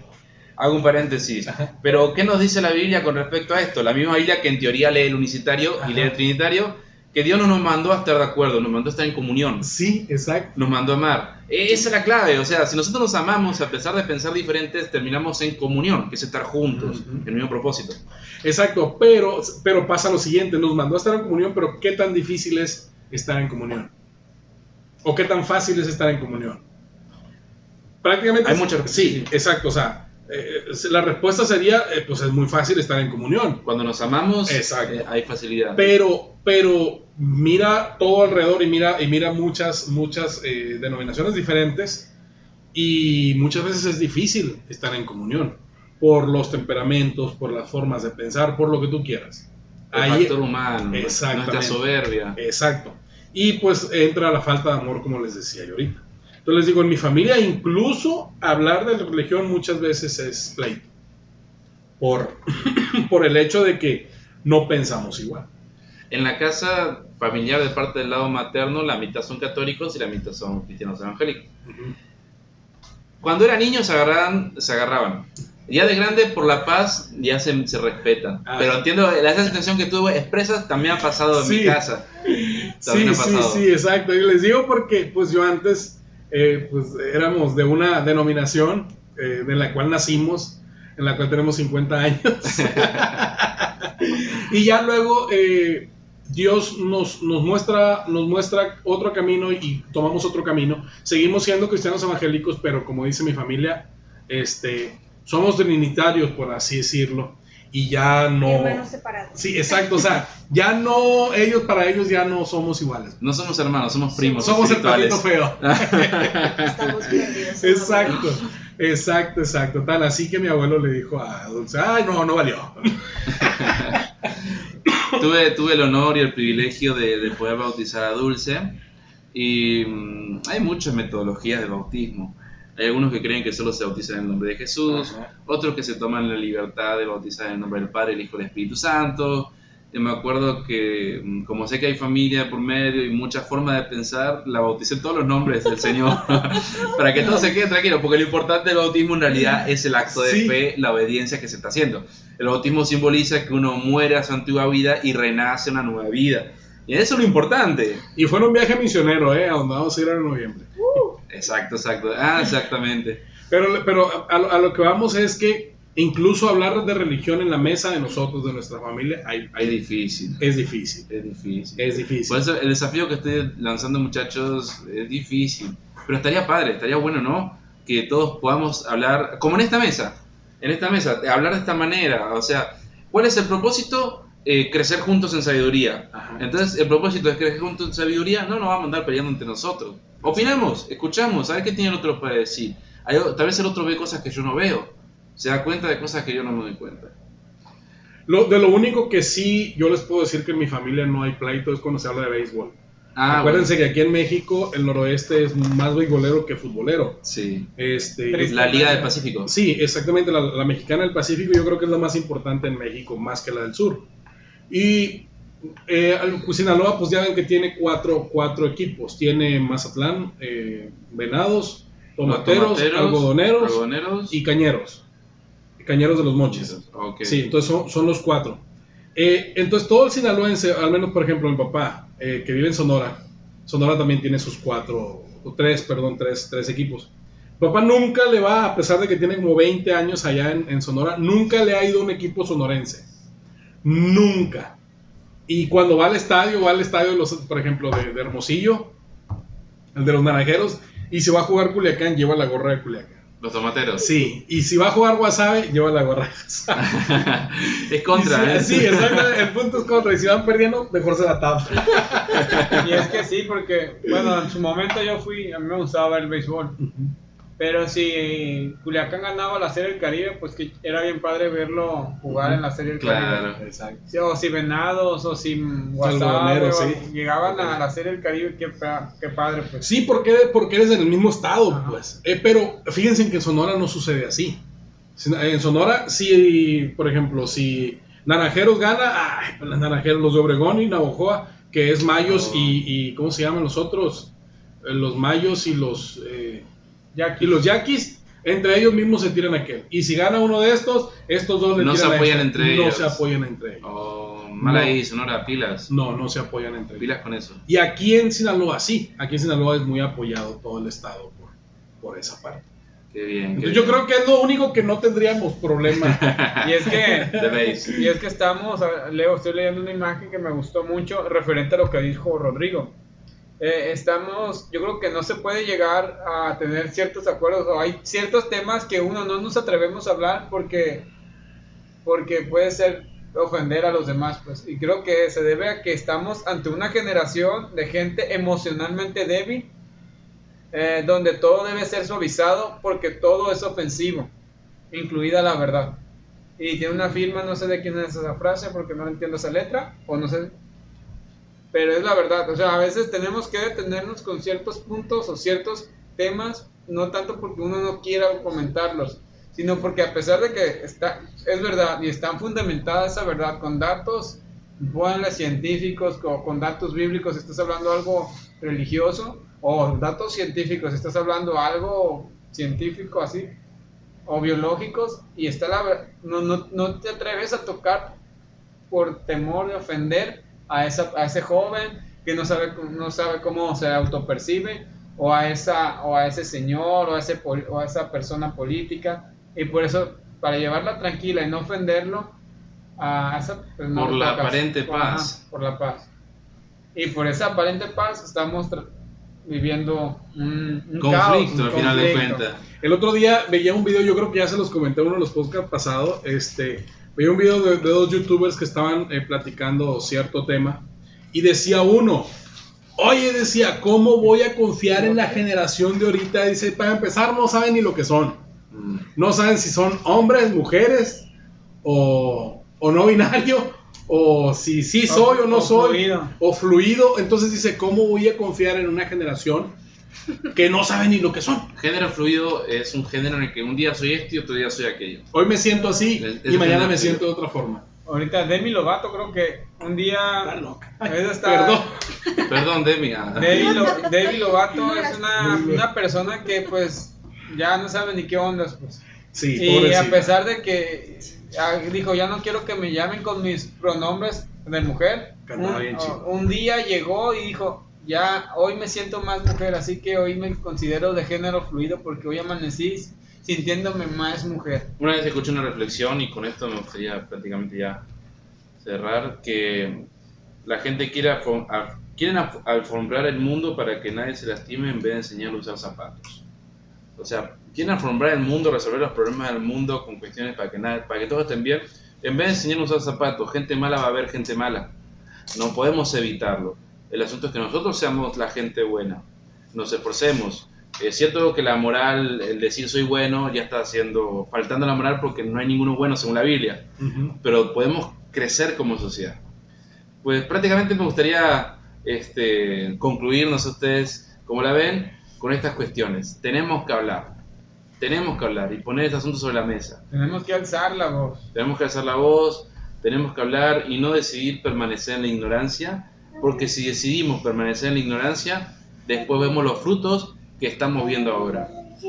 B: Hago un paréntesis. Pero, ¿qué nos dice la Biblia con respecto a esto? La misma Biblia que en teoría lee el unicitario y lee el trinitario, que Dios no nos mandó a estar de acuerdo, nos mandó a estar en comunión,
A: Sí, exacto.
B: nos mandó a amar. E- Esa es la clave, o sea, si nosotros nos amamos, a pesar de pensar diferentes, terminamos en comunión, que es estar juntos, en el mismo propósito.
A: Exacto, pero, pero pasa lo siguiente, nos mandó a estar en comunión, pero ¿qué tan difícil es estar en comunión? ¿O qué tan fácil es estar en comunión? Prácticamente...
B: Hay muchas-
A: Sí, exacto, o sea, eh, la respuesta sería, eh, pues es muy fácil estar en comunión.
B: Cuando nos amamos,
A: Exacto.
B: eh, hay facilidad.
A: Pero, pero mira todo alrededor y mira, y mira muchas, muchas denominaciones diferentes y muchas veces es difícil estar en comunión por los temperamentos, por las formas de pensar, por lo que tú quieras.
B: el
A: Ahí-
B: factor humano, nuestra soberbia.
A: Exacto. Y pues entra la falta de amor, como les decía yo ahorita. Entonces les digo, en mi familia incluso hablar de religión muchas veces es pleito. Por, [clears throat] por el hecho de que no pensamos igual.
B: En la casa familiar de parte del lado materno, la mitad son católicos y la mitad son cristianos evangélicos. Cuando era niño se agarraban, se agarraban. Ya de grande, por la paz, ya se, se respetan.
A: Ah.
B: Pero entiendo, la esa situación que tuve expresas también ha pasado en
A: Sí.
B: mi casa.
A: Sí, sí, sí, exacto. Y les digo porque pues yo antes eh, pues éramos de una denominación eh, de la cual nacimos, en la cual tenemos 50 años. [laughs] y ya luego eh, Dios nos, nos, muestra, nos muestra otro camino y tomamos otro camino. Seguimos siendo cristianos evangélicos, pero como dice mi familia, este, somos trinitarios, por así decirlo. Y ya no...
D: Hermanos separados.
A: Sí, exacto, o sea, ya no, ellos para ellos ya no somos iguales.
B: No somos hermanos, somos primos.
A: Somos el patito feo. [laughs]
D: Estamos perdidos.
A: Exacto, exacto, exacto. Tal así que mi abuelo le dijo a Dulce, ay, no, no valió. [laughs]
B: tuve, tuve el honor y el privilegio de, de poder bautizar a Dulce. Y mm, hay muchas metodologías de bautismo. Hay algunos que creen que solo se bautizan en el nombre de Jesús,
A: Ajá.
B: otros que se toman la libertad de bautizar en el nombre del Padre, el Hijo y el Espíritu Santo. Y me acuerdo que, mm, como sé que hay familia por medio y muchas formas de pensar, la bauticé todos los nombres del Señor, [laughs] para que todo se quede tranquilo, porque lo importante del bautismo en realidad es el acto de
A: Sí.
B: fe, la obediencia que se está haciendo. El bautismo simboliza que uno muere a su antigua vida y renace una nueva vida. Y eso es lo importante.
A: Y fue en un viaje misionero, ¿eh? A donde vamos a ir en noviembre.
B: Exacto, exacto. Ah, exactamente. [laughs]
A: Pero, pero a, lo- a lo que vamos es que incluso hablar de religión en la mesa de nosotros, de nuestra familia, hay-
B: Es
A: hay-
B: difícil.
A: es difícil.
B: Es difícil.
A: Es difícil.
B: Por eso el desafío que estoy lanzando, muchachos, es difícil. Pero estaría padre, estaría bueno, ¿no? Que todos podamos hablar, como en esta mesa, en esta mesa, hablar de esta manera. O sea, ¿cuál es el propósito? Eh, crecer juntos en sabiduría.
A: Ajá.
B: Entonces, el propósito es crecer juntos en sabiduría. No nos vamos a andar peleando entre nosotros. Opinamos, escuchamos, a ver qué tiene el otro para decir. Hay- tal vez el otro ve cosas que yo no veo. Se da cuenta de cosas que yo no me doy cuenta.
A: Lo, de lo único que sí yo les puedo decir que en mi familia no hay pleito es cuando se habla de béisbol.
B: Ah,
A: Acuérdense que aquí en México el noroeste es más beisbolero que futbolero.
B: sí.
A: Este,
B: La Liga del Pacífico.
A: Sí, exactamente. La, la mexicana del Pacífico yo creo que es la más importante en México, más que la del sur. Y eh, pues, Sinaloa, pues ya ven que tiene cuatro, cuatro equipos. Tiene Mazatlán, eh, Venados, Tomateros, algodoneros,
B: algodoneros
A: y Cañeros. Cañeros de los Mochis. Sí, entonces son, son los cuatro. Eh, entonces todo el sinaloense, al menos por ejemplo mi papá, eh, que vive en Sonora, Sonora también tiene sus cuatro, o tres, perdón, tres, tres equipos. Papá nunca le va, a pesar de que tiene como 20 años allá en, en Sonora, nunca le ha ido un equipo sonorense. Nunca. Y cuando va al estadio, va al estadio, de los, por ejemplo, de, de Hermosillo, el de los Naranjeros, y si va a jugar Culiacán, lleva la gorra de Culiacán.
B: Los tomateros.
A: Sí, y si va a jugar Guasave, lleva la gorra de [laughs]
B: es contra. ¿eh?
A: Sí, exacto. El punto es contra. Y si van perdiendo, mejor se la tapa. [laughs]
C: Y es que sí, porque, bueno, en su momento yo fui, a mí me gustaba ver el béisbol. Pero si Culiacán ganaba la Serie del Caribe, pues que era bien padre verlo jugar en la Serie del
B: Claro.
C: Caribe.
A: Exacto.
C: O si Venados, o si Guasave,
A: sí.
C: llegaban a la Serie del Caribe, qué, qué padre, pues.
A: Sí, porque, porque eres en el mismo estado,
C: Ajá.
A: pues. Eh, pero fíjense en que en Sonora no sucede así. En Sonora, si, por ejemplo, si Naranjeros gana, ay, pues los Naranjeros, los de Obregón y Navojoa, que es Mayos
B: Oh.
A: y, y, ¿cómo se llaman los otros? Eh, Los Mayos y los, eh,
C: Ya
A: y los Yaquis, entre ellos mismos se tiran aquel. Y si gana uno de estos, estos dos le
B: No se
A: tiran a
B: apoyan
A: este.
B: entre
A: No
B: ellos.
A: se apoyan entre ellos.
B: Oh, mal
A: No.
B: ahí, Sonora, pilas.
A: No, no se apoyan entre ellos.
B: Pilas con eso.
A: Y aquí en Sinaloa sí, aquí en Sinaloa es muy apoyado todo el estado por, por esa parte.
B: Qué bien. qué
A: yo
B: bien.
A: creo que es lo único que no tendríamos problema. [laughs]
C: Y es que. Y es que estamos, Leo, estoy leyendo una imagen que me gustó mucho referente a lo que dijo Rodrigo. Eh, estamos, yo creo que no se puede llegar a tener ciertos acuerdos o hay ciertos temas que uno no nos atrevemos a hablar porque, porque puede ser ofender a los demás, pues. Y creo que se debe a que estamos ante una generación de gente emocionalmente débil, eh, donde todo debe ser suavizado porque todo es ofensivo, incluida la verdad. Y tiene una firma, no sé de quién es esa frase porque no entiendo esa letra, o no sé. Pero es la verdad, o sea, a veces tenemos que detenernos con ciertos puntos o ciertos temas, no tanto porque uno no quiera comentarlos, sino porque a pesar de que está, es verdad y están fundamentada esa verdad con datos, ponle científicos, o con datos bíblicos, estás hablando algo religioso, o datos científicos, estás hablando algo científico así, o biológicos y está la no, no, no te atreves a tocar por temor de ofender a, esa, a ese joven que no sabe, no sabe cómo se autopercibe o a, esa, o a ese señor o a, ese, o a esa persona política y por eso para llevarla tranquila y no ofenderlo a esa, pues, no
B: Por la
C: tocas.
B: aparente
C: Ajá,
B: paz.
C: por la paz y por esa aparente paz estamos viviendo un, un
B: Conflicto,
C: caos, un
B: al final de
C: conflicto.
B: cuentas.
A: El otro día veía un video, yo creo que ya se los comenté en uno de los podcasts pasados, este, veía un video de, de dos youtubers que estaban eh, platicando cierto tema y decía uno, oye, decía, ¿cómo voy a confiar en la generación de ahorita? Dice, para empezar no saben ni lo que son,
B: Mm.
A: no saben si son hombres, mujeres o, o no binario. O si sí soy o, no
C: o
A: soy,
C: fluido.
A: o fluido. Entonces dice, ¿cómo voy a confiar en una generación que no sabe ni lo que son?
B: Género fluido es un género en el que un día soy esto y otro día soy aquello.
A: Hoy me siento así
B: Es-
A: y
B: es
A: mañana
B: el
A: me
B: fluido.
A: siento de otra forma.
C: Ahorita Demi Lovato creo que un día...
A: Está loca.
C: Está-
A: Perdón. [laughs]
B: Perdón, Demi. ah.
C: Demi, Lo- Demi Lovato es una, una persona que pues ya no sabe ni qué ondas pues.
A: Sí,
C: Y a
A: pobrecita.
C: pesar de que ah, dijo ya no quiero que me llamen con mis pronombres de mujer, un,
A: bien chido.
C: un día llegó y dijo ya hoy me siento más mujer, así que hoy me considero de género fluido porque hoy amanecí sintiéndome más mujer.
B: Una vez escuché una reflexión y con esto me gustaría prácticamente ya cerrar, que la gente quiere af- alfombrar el mundo para que nadie se lastime en vez de enseñarle a usar zapatos. O sea, quieren alfombrar el mundo, resolver los problemas del mundo con cuestiones para que, nada, para que todos estén bien, en vez de enseñar a usar zapatos. Gente mala va a haber gente mala. No podemos evitarlo. El asunto es que nosotros seamos la gente buena. Nos esforcemos. Es cierto que la moral, el decir soy bueno, ya está haciendo, faltando la moral porque no hay ninguno bueno según la Biblia. Pero podemos crecer como sociedad. Pues prácticamente me gustaría este, concluir, no sé ustedes cómo la ven, con estas cuestiones. Tenemos que hablar. Tenemos que hablar y poner este asunto sobre la mesa.
C: Tenemos que alzar la voz.
B: Tenemos que alzar la voz, tenemos que hablar y no decidir permanecer en la ignorancia, porque si decidimos permanecer en la ignorancia, después vemos los frutos que estamos viendo ahora.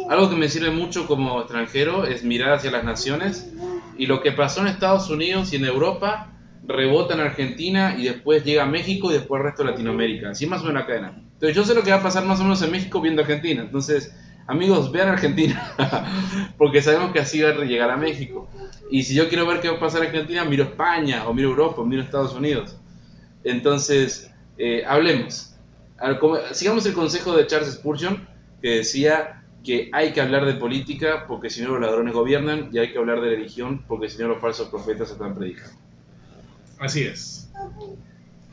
B: Algo que me sirve mucho como extranjero es mirar hacia las naciones y lo que pasó en Estados Unidos y en Europa rebota en Argentina y después llega a México y después al resto de Latinoamérica. Así más o menos la cadena. Entonces yo sé lo que va a pasar más o menos en México viendo Argentina. Entonces, amigos, vean Argentina, [laughs] porque sabemos que así va a llegar a México. Y si yo quiero ver qué va a pasar en Argentina, miro España, o miro Europa, o miro Estados Unidos. Entonces, eh, hablemos. Sigamos el consejo de Charles Spurgeon, que decía que hay que hablar de política porque si no los ladrones gobiernan, y hay que hablar de religión porque si no los falsos profetas están predicando.
A: Así es.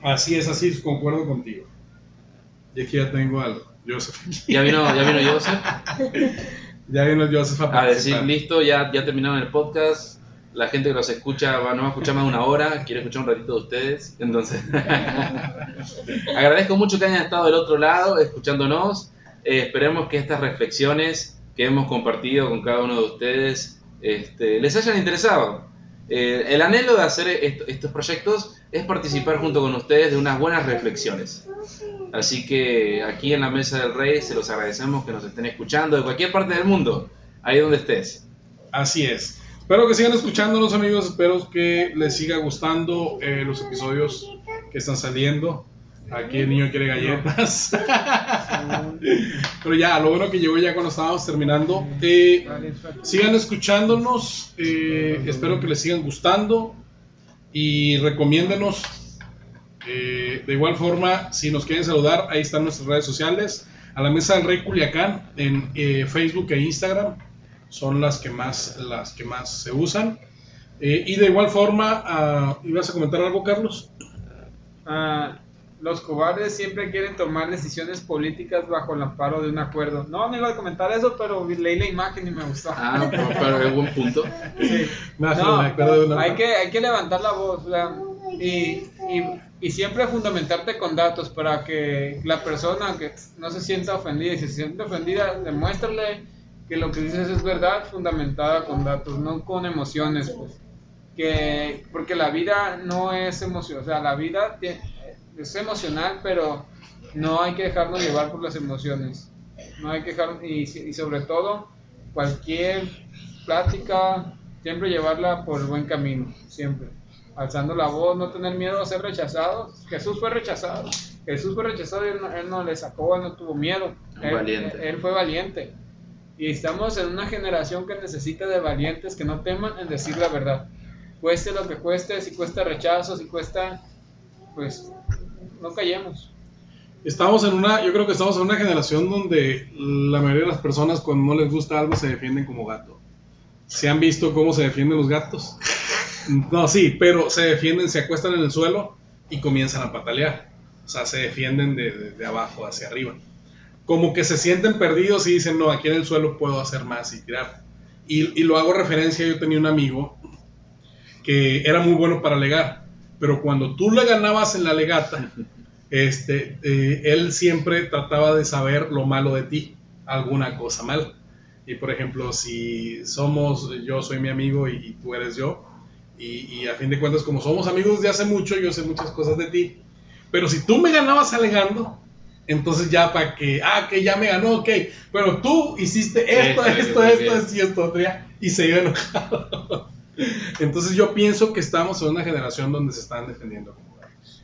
A: Así es, así es, concuerdo contigo. Y aquí ya tengo al Joseph.
B: ¿Ya vino, ya vino Joseph? [laughs]
A: Ya vino Joseph a
B: A decir, listo, ya, ya terminaron el podcast. La gente que los escucha va, no va a escuchar más de una hora, quiere escuchar un ratito de ustedes. Entonces, [laughs] agradezco mucho que hayan estado del otro lado escuchándonos. Eh, esperemos que estas reflexiones que hemos compartido con cada uno de ustedes este, les hayan interesado. Eh, el anhelo de hacer est- estos proyectos es participar junto con ustedes de unas buenas reflexiones. Así que aquí en la Mesa del Rey se los agradecemos que nos estén escuchando de cualquier parte del mundo, ahí donde estés.
A: Así es. Espero que sigan escuchándonos, amigos. Espero que les siga gustando eh, los episodios que están saliendo. Aquí el niño quiere galletas. Pero ya, lo bueno que llegó ya cuando estábamos terminando. Eh, sigan escuchándonos. eh, espero que les sigan gustando. Y recomiéndenos. Eh, de igual forma, si nos quieren saludar, ahí están nuestras redes sociales. A la mesa del Rey Culiacán en eh, Facebook e Instagram son las que más, las que más se usan. Eh, y de igual forma, ah, ¿ibas a comentar algo, Carlos?
C: Ah, los cobardes siempre quieren tomar decisiones políticas bajo el amparo de un acuerdo. No, no iba a comentar eso, pero leí la imagen y me gustó.
B: Ah, pero, pero es buen punto.
C: Sí. [laughs]
A: No,
C: No,
A: me acuerdo de una-
C: hay que, hay que levantar la voz o sea, y, y, y siempre fundamentarte con datos para que la persona que no se sienta ofendida y si se siente ofendida, demuéstrale que lo que dices es verdad fundamentada con datos, no con emociones. Pues. Que, porque la vida no es emoción, o sea, la vida es emocional, pero no hay que dejarnos llevar por las emociones. No hay que dejar, y, y sobre todo, cualquier plática, siempre llevarla por el buen camino, siempre. Alzando la voz, no tener miedo a ser rechazado. Jesús fue rechazado. Jesús fue rechazado y él no, él no le sacó, él no tuvo miedo. Él,
B: Valiente.
C: él fue valiente. Y estamos en una generación que necesita de valientes que no teman en decir la verdad. Cueste lo que cueste, si cuesta rechazo, si cuesta, pues no callemos.
A: Estamos en una, yo creo que estamos en una generación donde la mayoría de las personas cuando no les gusta algo se defienden como gato. ¿Se han visto cómo se defienden los gatos? No, sí, pero se defienden, se acuestan en el suelo y comienzan a patalear. O sea, se defienden de, de- de abajo hacia arriba. Como que se sienten perdidos y dicen, no, aquí en el suelo puedo hacer más y tirar. Y, y lo hago referencia, yo tenía un amigo que era muy bueno para legar, pero cuando tú le ganabas en la legata, [laughs] este, eh, él siempre trataba de saber lo malo de ti, alguna cosa mal. Y por ejemplo, si somos, yo soy mi amigo y, y tú eres yo, y, y a fin de cuentas, como somos amigos de hace mucho, yo sé muchas cosas de ti. Pero si tú me ganabas alegando, entonces ya para que, ah, que ya me ganó, ok, pero tú hiciste esto,
B: Esto,
A: esto, esto,
B: bien.
A: esto y esto, y se iba enojado. [laughs] Entonces yo pienso que estamos en una generación donde se están defendiendo como.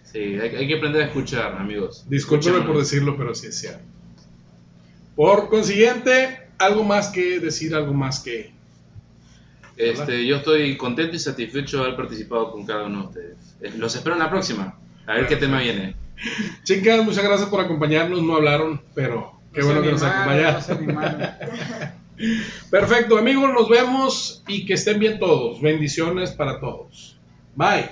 B: Sí, hay, hay que aprender a escuchar, amigos.
A: Discúlpeme por decirlo, pero sí es cierto. Por consiguiente, algo más que decir, algo más que...
B: Este, yo estoy contento y satisfecho de haber participado con cada uno de ustedes. Eh, Los espero en la próxima. A ver qué tema viene.
A: Chicas, muchas gracias por acompañarnos. No hablaron, pero qué bueno que nos acompañaron.
C: No. [laughs]
A: Perfecto, amigos, nos vemos y que estén bien todos. Bendiciones para todos. Bye.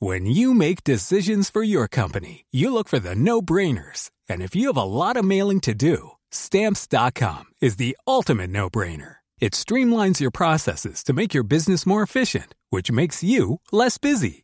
D: When you make decisions for your company, you look for the no brainers. And if you have a lot of mailing to do, stamps.com is the ultimate no brainer. It streamlines your processes to make your business more efficient, which makes you less busy.